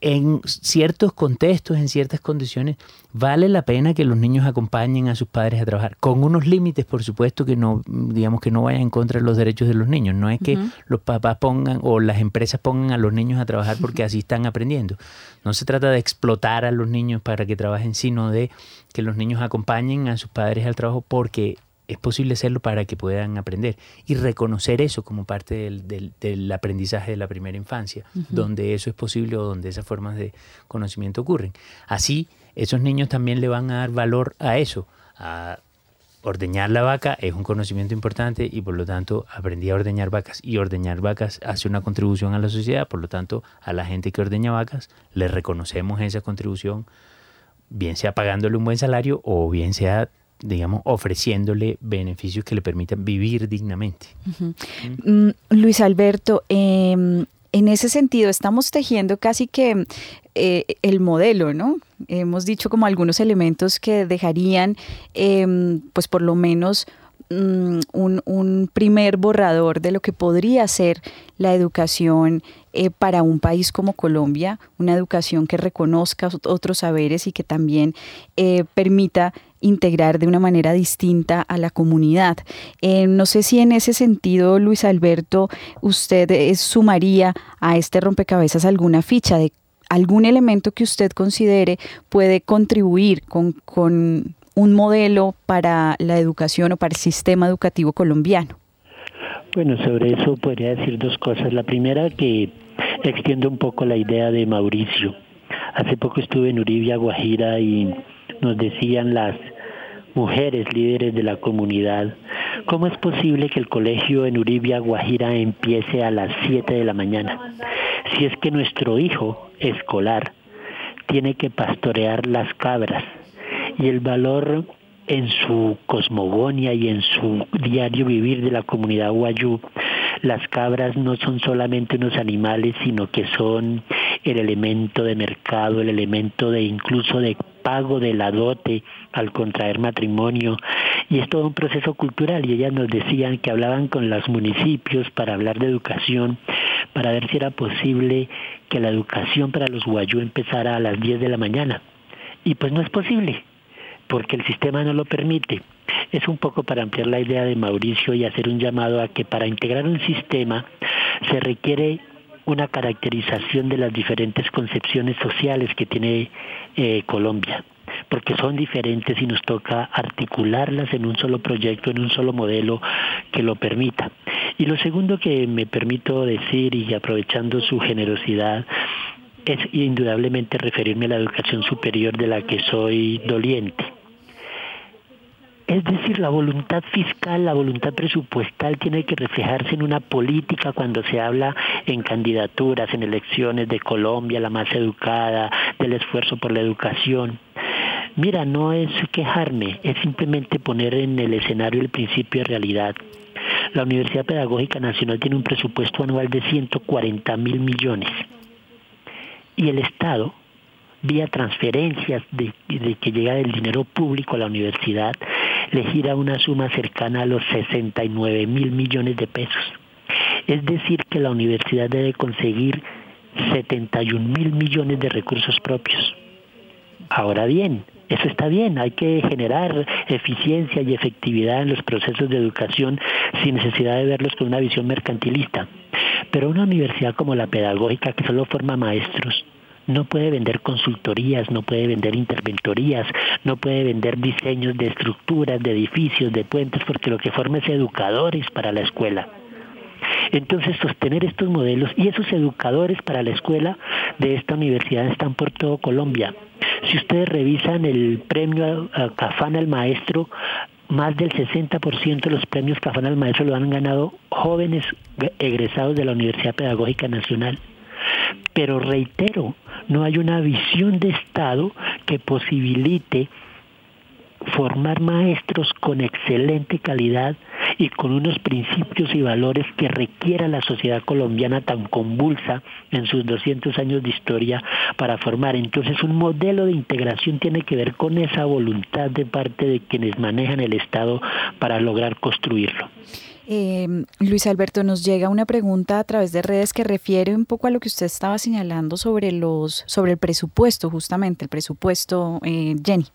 en ciertos contextos, en ciertas condiciones, vale la pena que los niños acompañen a sus padres a trabajar, con unos límites, por supuesto, que no, digamos que no vayan en contra de los derechos de los niños. No es que los papás pongan o las empresas pongan a los niños a trabajar porque así están aprendiendo. No se trata de explotar a los niños para que trabajen, sino de que los niños acompañen a sus padres al trabajo porque es posible hacerlo para que puedan aprender y reconocer eso como parte del, aprendizaje de la primera infancia, donde eso es posible o donde esas formas de conocimiento ocurren. Así, esos niños también le van a dar valor a eso, a ordeñar la vaca es un conocimiento importante y por lo tanto aprendí a ordeñar vacas. Y ordeñar vacas hace una contribución a la sociedad, por lo tanto a la gente que ordeña vacas le reconocemos esa contribución, bien sea pagándole un buen salario o bien sea digamos, ofreciéndole beneficios que le permitan vivir dignamente. Mm, Luis Alberto, em, en ese sentido estamos tejiendo casi que eh, el modelo, ¿no? Hemos dicho como algunos elementos que dejarían, em, pues por lo menos mm, un, primer borrador de lo que podría ser la educación eh, para un país como Colombia, una educación que reconozca otros saberes y que también eh, permita integrar de una manera distinta a la comunidad. Eh, no sé si en ese sentido, Luis Alberto, usted eh, sumaría a este rompecabezas alguna ficha de algún elemento que usted considere puede contribuir con, con un modelo para la educación o para el sistema educativo colombiano. Bueno, sobre eso podría decir dos cosas. La primera que extiende un poco la idea de Mauricio. Hace poco estuve en Uribia, Guajira, y nos decían las mujeres líderes de la comunidad. ¿Cómo es posible que el colegio en Uribia, Guajira, empiece a las 7 de la mañana? Si es que nuestro hijo escolar tiene que pastorear las cabras y el valor en su cosmogonia y en su diario vivir de la comunidad guayú, las cabras no son solamente unos animales, sino que son el elemento de mercado, el elemento de incluso de pago de la dote al contraer matrimonio. Y es todo un proceso cultural y ellas nos decían que hablaban con los municipios para hablar de educación, para ver si era posible que la educación para los guayú empezara a las 10 de la mañana. Y pues no es posible porque el sistema no lo permite. Es un poco para ampliar la idea de Mauricio y hacer un llamado a que para integrar un sistema se requiere una caracterización de las diferentes concepciones sociales que tiene eh, Colombia, porque son diferentes y nos toca articularlas en un solo proyecto, en un solo modelo que lo permita. Y lo segundo que me permito decir y aprovechando su generosidad es indudablemente referirme a la educación superior de la que soy doliente. Es decir, la voluntad fiscal, la voluntad presupuestal tiene que reflejarse en una política cuando se habla en candidaturas, en elecciones de Colombia, la más educada, del esfuerzo por la educación. Mira, no es quejarme, es simplemente poner en el escenario el principio de realidad. La Universidad Pedagógica Nacional tiene un presupuesto anual de 140 mil millones y el Estado vía transferencias de, de, que llega del dinero público a la universidad, le gira una suma cercana a los 69 mil millones de pesos. Es decir, que la universidad debe conseguir 71 mil millones de recursos propios. Ahora bien, eso está bien, hay que generar eficiencia y efectividad en los procesos de educación sin necesidad de verlos con una visión mercantilista. Pero una universidad como la pedagógica, que solo forma maestros, no puede vender consultorías, no puede vender interventorías, no puede vender diseños de estructuras, de edificios, de puentes, porque lo que forma es educadores para la escuela. Entonces, sostener estos modelos y esos educadores para la escuela de esta universidad están por todo Colombia. Si ustedes revisan el premio Cafán al Maestro, más del 60% de los premios Cafán al Maestro lo han ganado jóvenes egresados de la Universidad Pedagógica Nacional. Pero reitero, no hay una visión de Estado que posibilite formar maestros con excelente calidad y con unos principios y valores que requiera la sociedad colombiana tan convulsa en sus 200 años de historia para formar. Entonces un modelo de integración tiene que ver con esa voluntad de parte de quienes manejan el Estado para lograr construirlo. Eh, Luis Alberto, nos llega una pregunta a través de redes que refiere un poco a lo que usted estaba señalando sobre los, sobre el presupuesto, justamente el presupuesto, eh, Jenny.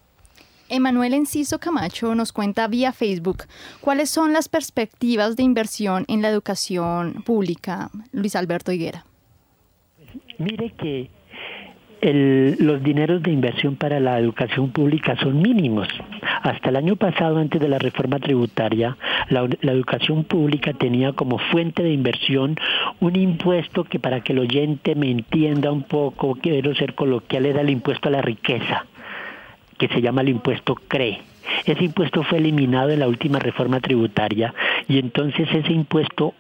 Emanuel Enciso Camacho nos cuenta vía Facebook cuáles son las perspectivas de inversión en la educación pública, Luis Alberto Higuera. Mire que el, los dineros de inversión para la educación pública son mínimos. Hasta el año pasado, antes de la reforma tributaria, la, la, educación pública tenía como fuente de inversión un impuesto que para que el oyente me entienda un poco, quiero ser coloquial, era el impuesto a la riqueza, que se llama el impuesto CRE. Ese impuesto fue eliminado en la última reforma tributaria y entonces ese impuesto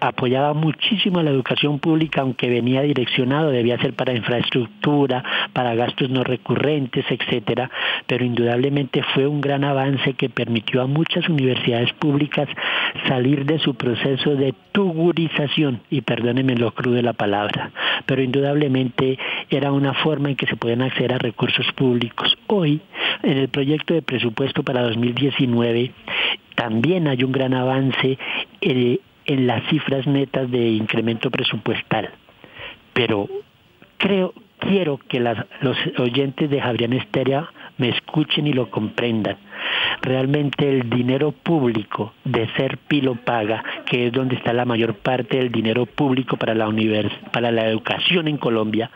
apoyaba muchísimo la educación pública, aunque venía direccionado, debía ser para infraestructura, para gastos no recurrentes, etcétera, pero indudablemente fue un gran avance que permitió a muchas universidades públicas salir de su proceso de tugurización, y perdónenme lo crudo de la palabra, pero indudablemente era una forma en que se podían acceder a recursos públicos. Hoy, en el proyecto de presupuesto para 2019, también hay un gran avance. Eh, en las cifras netas de incremento presupuestal. Pero creo, quiero que las, los oyentes de Javier Esteria me escuchen y lo comprendan. Realmente el dinero público de ser pilo paga, que es donde está la mayor parte del dinero público para la univers para la educación en Colombia,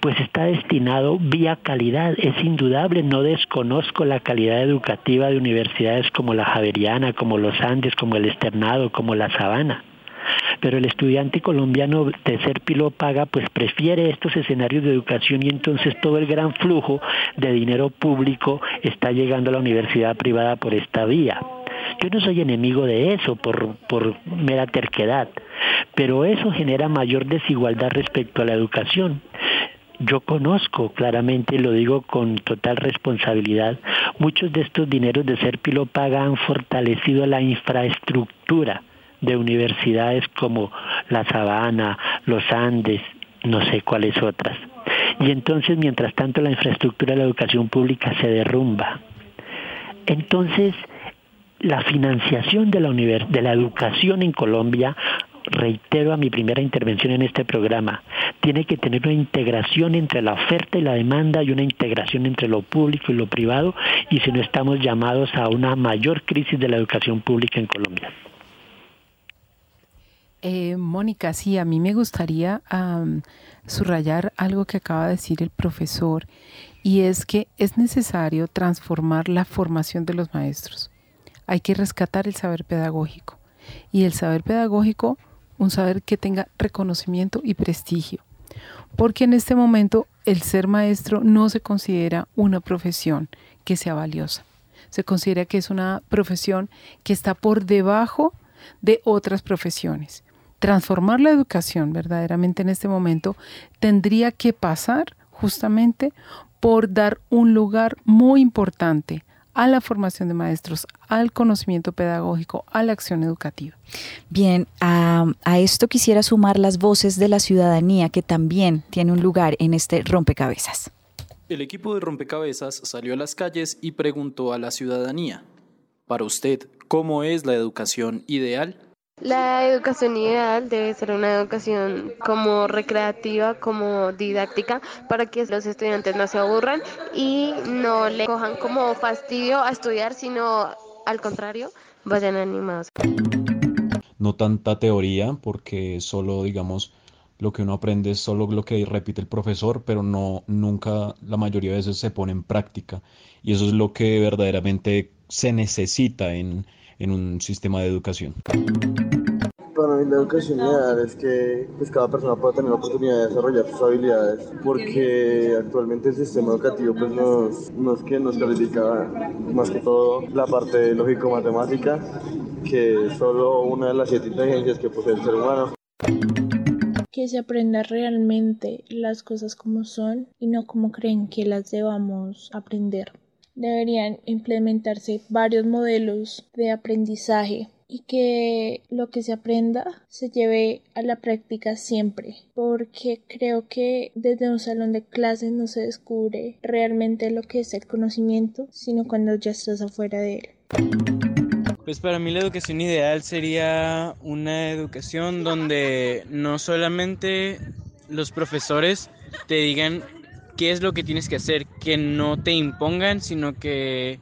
pues está destinado vía calidad. Es indudable, no desconozco la calidad educativa de universidades como la Javeriana, como los Andes, como el Externado, como la Sabana pero el estudiante colombiano de ser pilo paga pues prefiere estos escenarios de educación y entonces todo el gran flujo de dinero público está llegando a la universidad privada por esta vía. Yo no soy enemigo de eso por, por mera terquedad, pero eso genera mayor desigualdad respecto a la educación. Yo conozco claramente, lo digo con total responsabilidad, muchos de estos dineros de ser Paga han fortalecido la infraestructura de universidades como La Sabana, los Andes, no sé cuáles otras. Y entonces, mientras tanto, la infraestructura de la educación pública se derrumba. Entonces, la financiación de la, de la educación en Colombia reitero a mi primera intervención en este programa, tiene que tener una integración entre la oferta y la demanda y una integración entre lo público y lo privado y si no estamos llamados a una mayor crisis de la educación pública en Colombia. Eh, Mónica, sí, a mí me gustaría subrayar algo que acaba de decir el profesor y es que es necesario transformar la formación de los maestros. Hay que rescatar el saber pedagógico y el saber pedagógico un saber que tenga reconocimiento y prestigio. Porque en este momento el ser maestro no se considera una profesión que sea valiosa. Se considera que es una profesión que está por debajo de otras profesiones. Transformar la educación verdaderamente en este momento tendría que pasar justamente por dar un lugar muy importante a la formación de maestros, al conocimiento pedagógico, a la acción educativa. Bien, a, esto quisiera sumar las voces de la ciudadanía que también tiene un lugar en este rompecabezas. El equipo de rompecabezas salió a las calles y preguntó a la ciudadanía, para usted, ¿cómo es la educación ideal? La educación ideal debe ser una educación como recreativa, como didáctica, para que los estudiantes no se aburran y no le cojan como fastidio a estudiar, sino al contrario, vayan animados. No tanta teoría, porque solo, digamos, lo que uno aprende es solo lo que repite el profesor, pero no nunca la mayoría de veces se pone en práctica. Y eso es lo que verdaderamente se necesita en, en un sistema de educación. Para mí la educación ideal es que pues, cada persona pueda tener la oportunidad de desarrollar sus habilidades, porque actualmente el sistema educativo pues, nos, nos, que nos califica más que todo la parte lógico-matemática, que es solo una de las siete inteligencias que posee el ser humano. Que se aprenda realmente las cosas como son y no como creen que las debamos aprender deberían implementarse varios modelos de aprendizaje y que lo que se aprenda se lleve a la práctica siempre, porque creo que desde un salón de clases no se descubre realmente lo que es el conocimiento, sino cuando ya estás afuera de él. Pues para mí la educación ideal sería una educación donde no solamente los profesores te digan qué es lo que tienes que hacer, que no te impongan, sino que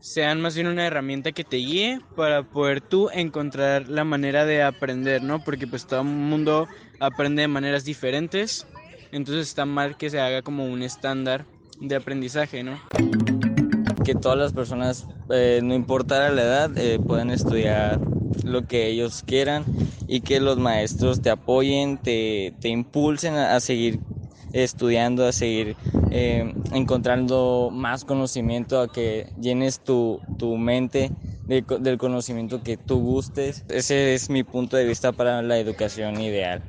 sean más bien una herramienta que te guíe para poder tú encontrar la manera de aprender, ¿no? Porque pues todo el mundo aprende de maneras diferentes, entonces está mal que se haga como un estándar de aprendizaje, ¿no? Que todas las personas, eh, no importa la edad, eh, puedan estudiar lo que ellos quieran y que los maestros te apoyen, te, te impulsen a seguir estudiando, a seguir eh, encontrando más conocimiento, a que llenes tu, tu mente del conocimiento que tú gustes. Ese es mi punto de vista para la educación ideal.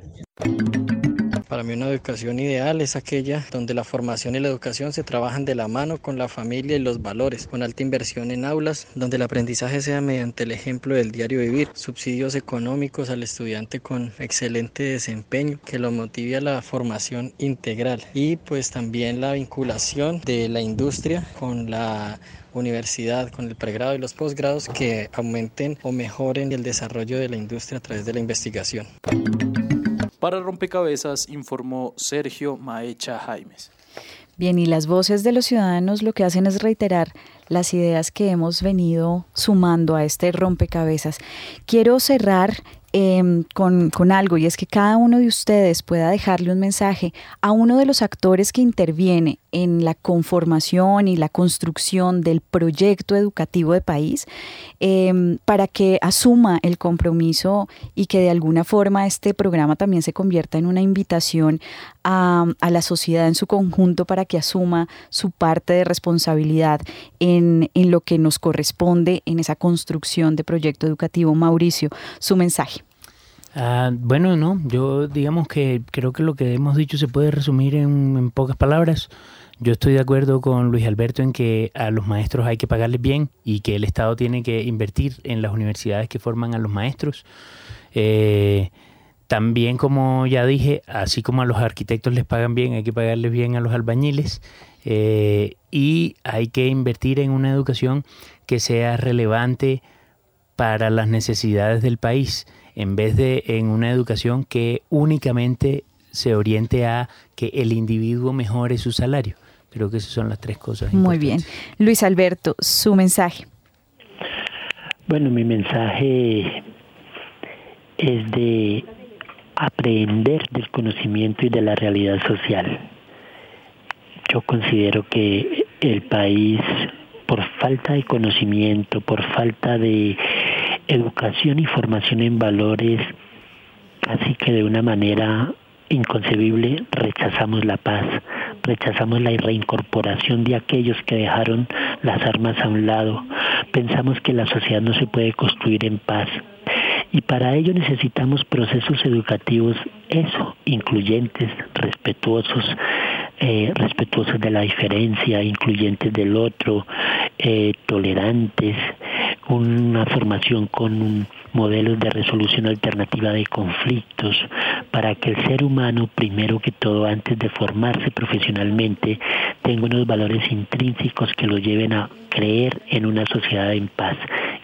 Para mí una educación ideal es aquella donde la formación y la educación se trabajan de la mano con la familia y los valores, con alta inversión en aulas, donde el aprendizaje sea mediante el ejemplo del diario vivir, subsidios económicos al estudiante con excelente desempeño que lo motive a la formación integral y pues también la vinculación de la industria con la universidad, con el pregrado y los posgrados que aumenten o mejoren el desarrollo de la industria a través de la investigación. Para Rompecabezas informó Sergio Maecha Jaimes. Bien, y las voces de los ciudadanos lo que hacen es reiterar las ideas que hemos venido sumando a este rompecabezas. Quiero cerrar em, con, con, algo y es que cada uno de ustedes pueda dejarle un mensaje a uno de los actores que interviene en la conformación y la construcción del proyecto educativo de país em, para que asuma el compromiso y que de alguna forma este programa también se convierta en una invitación a, la sociedad en su conjunto para que asuma su parte de responsabilidad en, en lo que nos corresponde en esa construcción de proyecto educativo. Mauricio, su mensaje. Ah, bueno, no, yo digamos que creo que lo que hemos dicho se puede resumir en, pocas palabras. Yo estoy de acuerdo con Luis Alberto en que a los maestros hay que pagarles bien y que el Estado tiene que invertir en las universidades que forman a los maestros. Eh, también, como ya dije, así como a los arquitectos les pagan bien, hay que pagarles bien a los albañiles. Eh, y hay que invertir en una educación que sea relevante para las necesidades del país en vez de en una educación que únicamente se oriente a que el individuo mejore su salario. Creo que esas son las tres cosas. Muy bien. Luis Alberto, su mensaje. Bueno, mi mensaje es de aprender del conocimiento y de la realidad social. Yo considero que el país, por falta de conocimiento, por falta de educación y formación en valores, casi que de una manera inconcebible rechazamos la paz, rechazamos la reincorporación de aquellos que dejaron las armas a un lado, pensamos que la sociedad no se puede construir en paz. Y para ello necesitamos procesos educativos, eso, incluyentes, respetuosos, eh, respetuosos de la diferencia, incluyentes del otro, eh, tolerantes, una formación con modelos de resolución alternativa de conflictos, para que el ser humano, primero que todo, antes de formarse profesionalmente, tenga unos valores intrínsecos que lo lleven a creer en una sociedad en paz.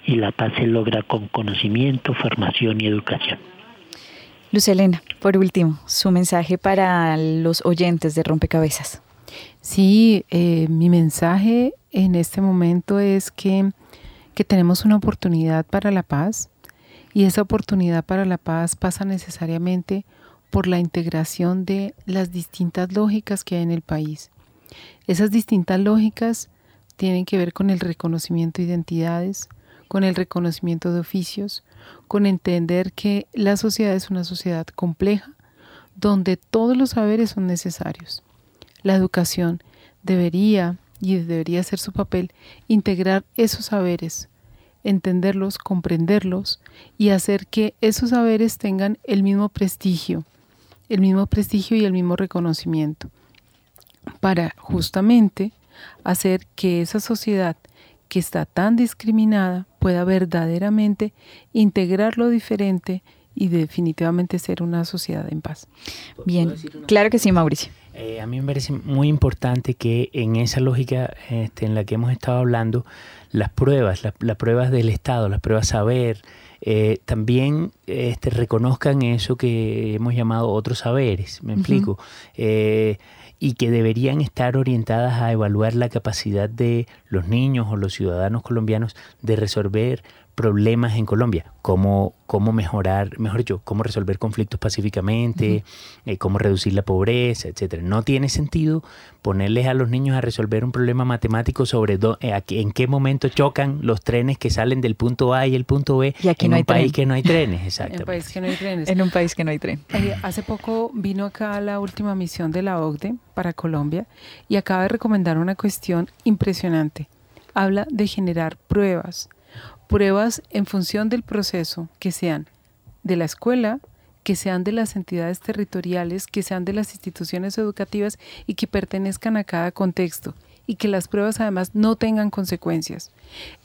Y la paz se logra con conocimiento, formación y educación. Luz Elena, por último, su mensaje para los oyentes de Rompecabezas. Sí, eh, mi mensaje en este momento es que que tenemos una oportunidad para la paz y esa oportunidad para la paz pasa necesariamente por la integración de las distintas lógicas que hay en el país. Esas distintas lógicas tienen que ver con el reconocimiento de identidades, con el reconocimiento de oficios, con entender que la sociedad es una sociedad compleja donde todos los saberes son necesarios. La educación debería y debería ser su papel integrar esos saberes, entenderlos, comprenderlos y hacer que esos saberes tengan el mismo prestigio, el mismo prestigio y el mismo reconocimiento, para justamente hacer que esa sociedad que está tan discriminada pueda verdaderamente integrar lo diferente y definitivamente ser una sociedad en paz. Bien, claro que sí, Mauricio. Eh, a mí me parece muy importante que en esa lógica este, en la que hemos estado hablando, las pruebas, las pruebas del Estado, las pruebas saber, eh, también este, reconozcan eso que hemos llamado otros saberes, me explico, eh, y que deberían estar orientadas a evaluar la capacidad de los niños o los ciudadanos colombianos de resolver problemas en Colombia, cómo, cómo mejorar, mejor dicho, cómo resolver conflictos pacíficamente, eh, cómo reducir la pobreza, etcétera. No tiene sentido ponerles a los niños a resolver un problema matemático sobre eh, en qué momento chocan los trenes que salen del punto A y el punto B y aquí en no un hay país que no hay trenes, exactamente. En un país que no hay trenes. En un país que no hay tren. Eh, hace poco vino acá la última misión de la OCDE para Colombia y acaba de recomendar una cuestión impresionante. Habla de generar pruebas pruebas en función del proceso, que sean de la escuela, que sean de las entidades territoriales, que sean de las instituciones educativas y que pertenezcan a cada contexto y que las pruebas además no tengan consecuencias.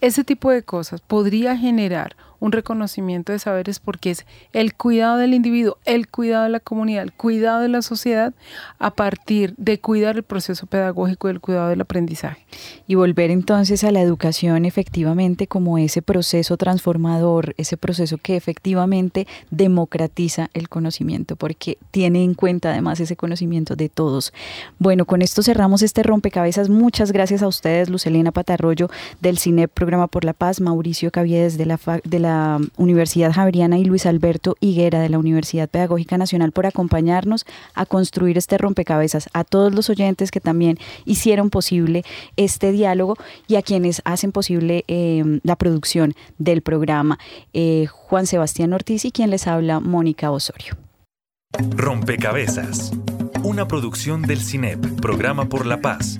Ese tipo de cosas podría generar un reconocimiento de saberes porque es el cuidado del individuo, el cuidado de la comunidad, el cuidado de la sociedad a partir de cuidar el proceso pedagógico del cuidado del aprendizaje. Y volver entonces a la educación efectivamente como ese proceso transformador, ese proceso que efectivamente democratiza el conocimiento porque tiene en cuenta además ese conocimiento de todos. Bueno, con esto cerramos este rompecabezas. Muchas gracias a ustedes, Lucelena Patarroyo del Programa por la Paz, Mauricio Caviedes de la, de la la Universidad Javeriana y Luis Alberto Higuera de la Universidad Pedagógica Nacional por acompañarnos a construir este rompecabezas, a todos los oyentes que también hicieron posible este diálogo y a quienes hacen posible eh, la producción del programa, eh, Juan Sebastián Ortiz y quien les habla, Mónica Osorio. Rompecabezas, una producción del CINEP, Programa por la Paz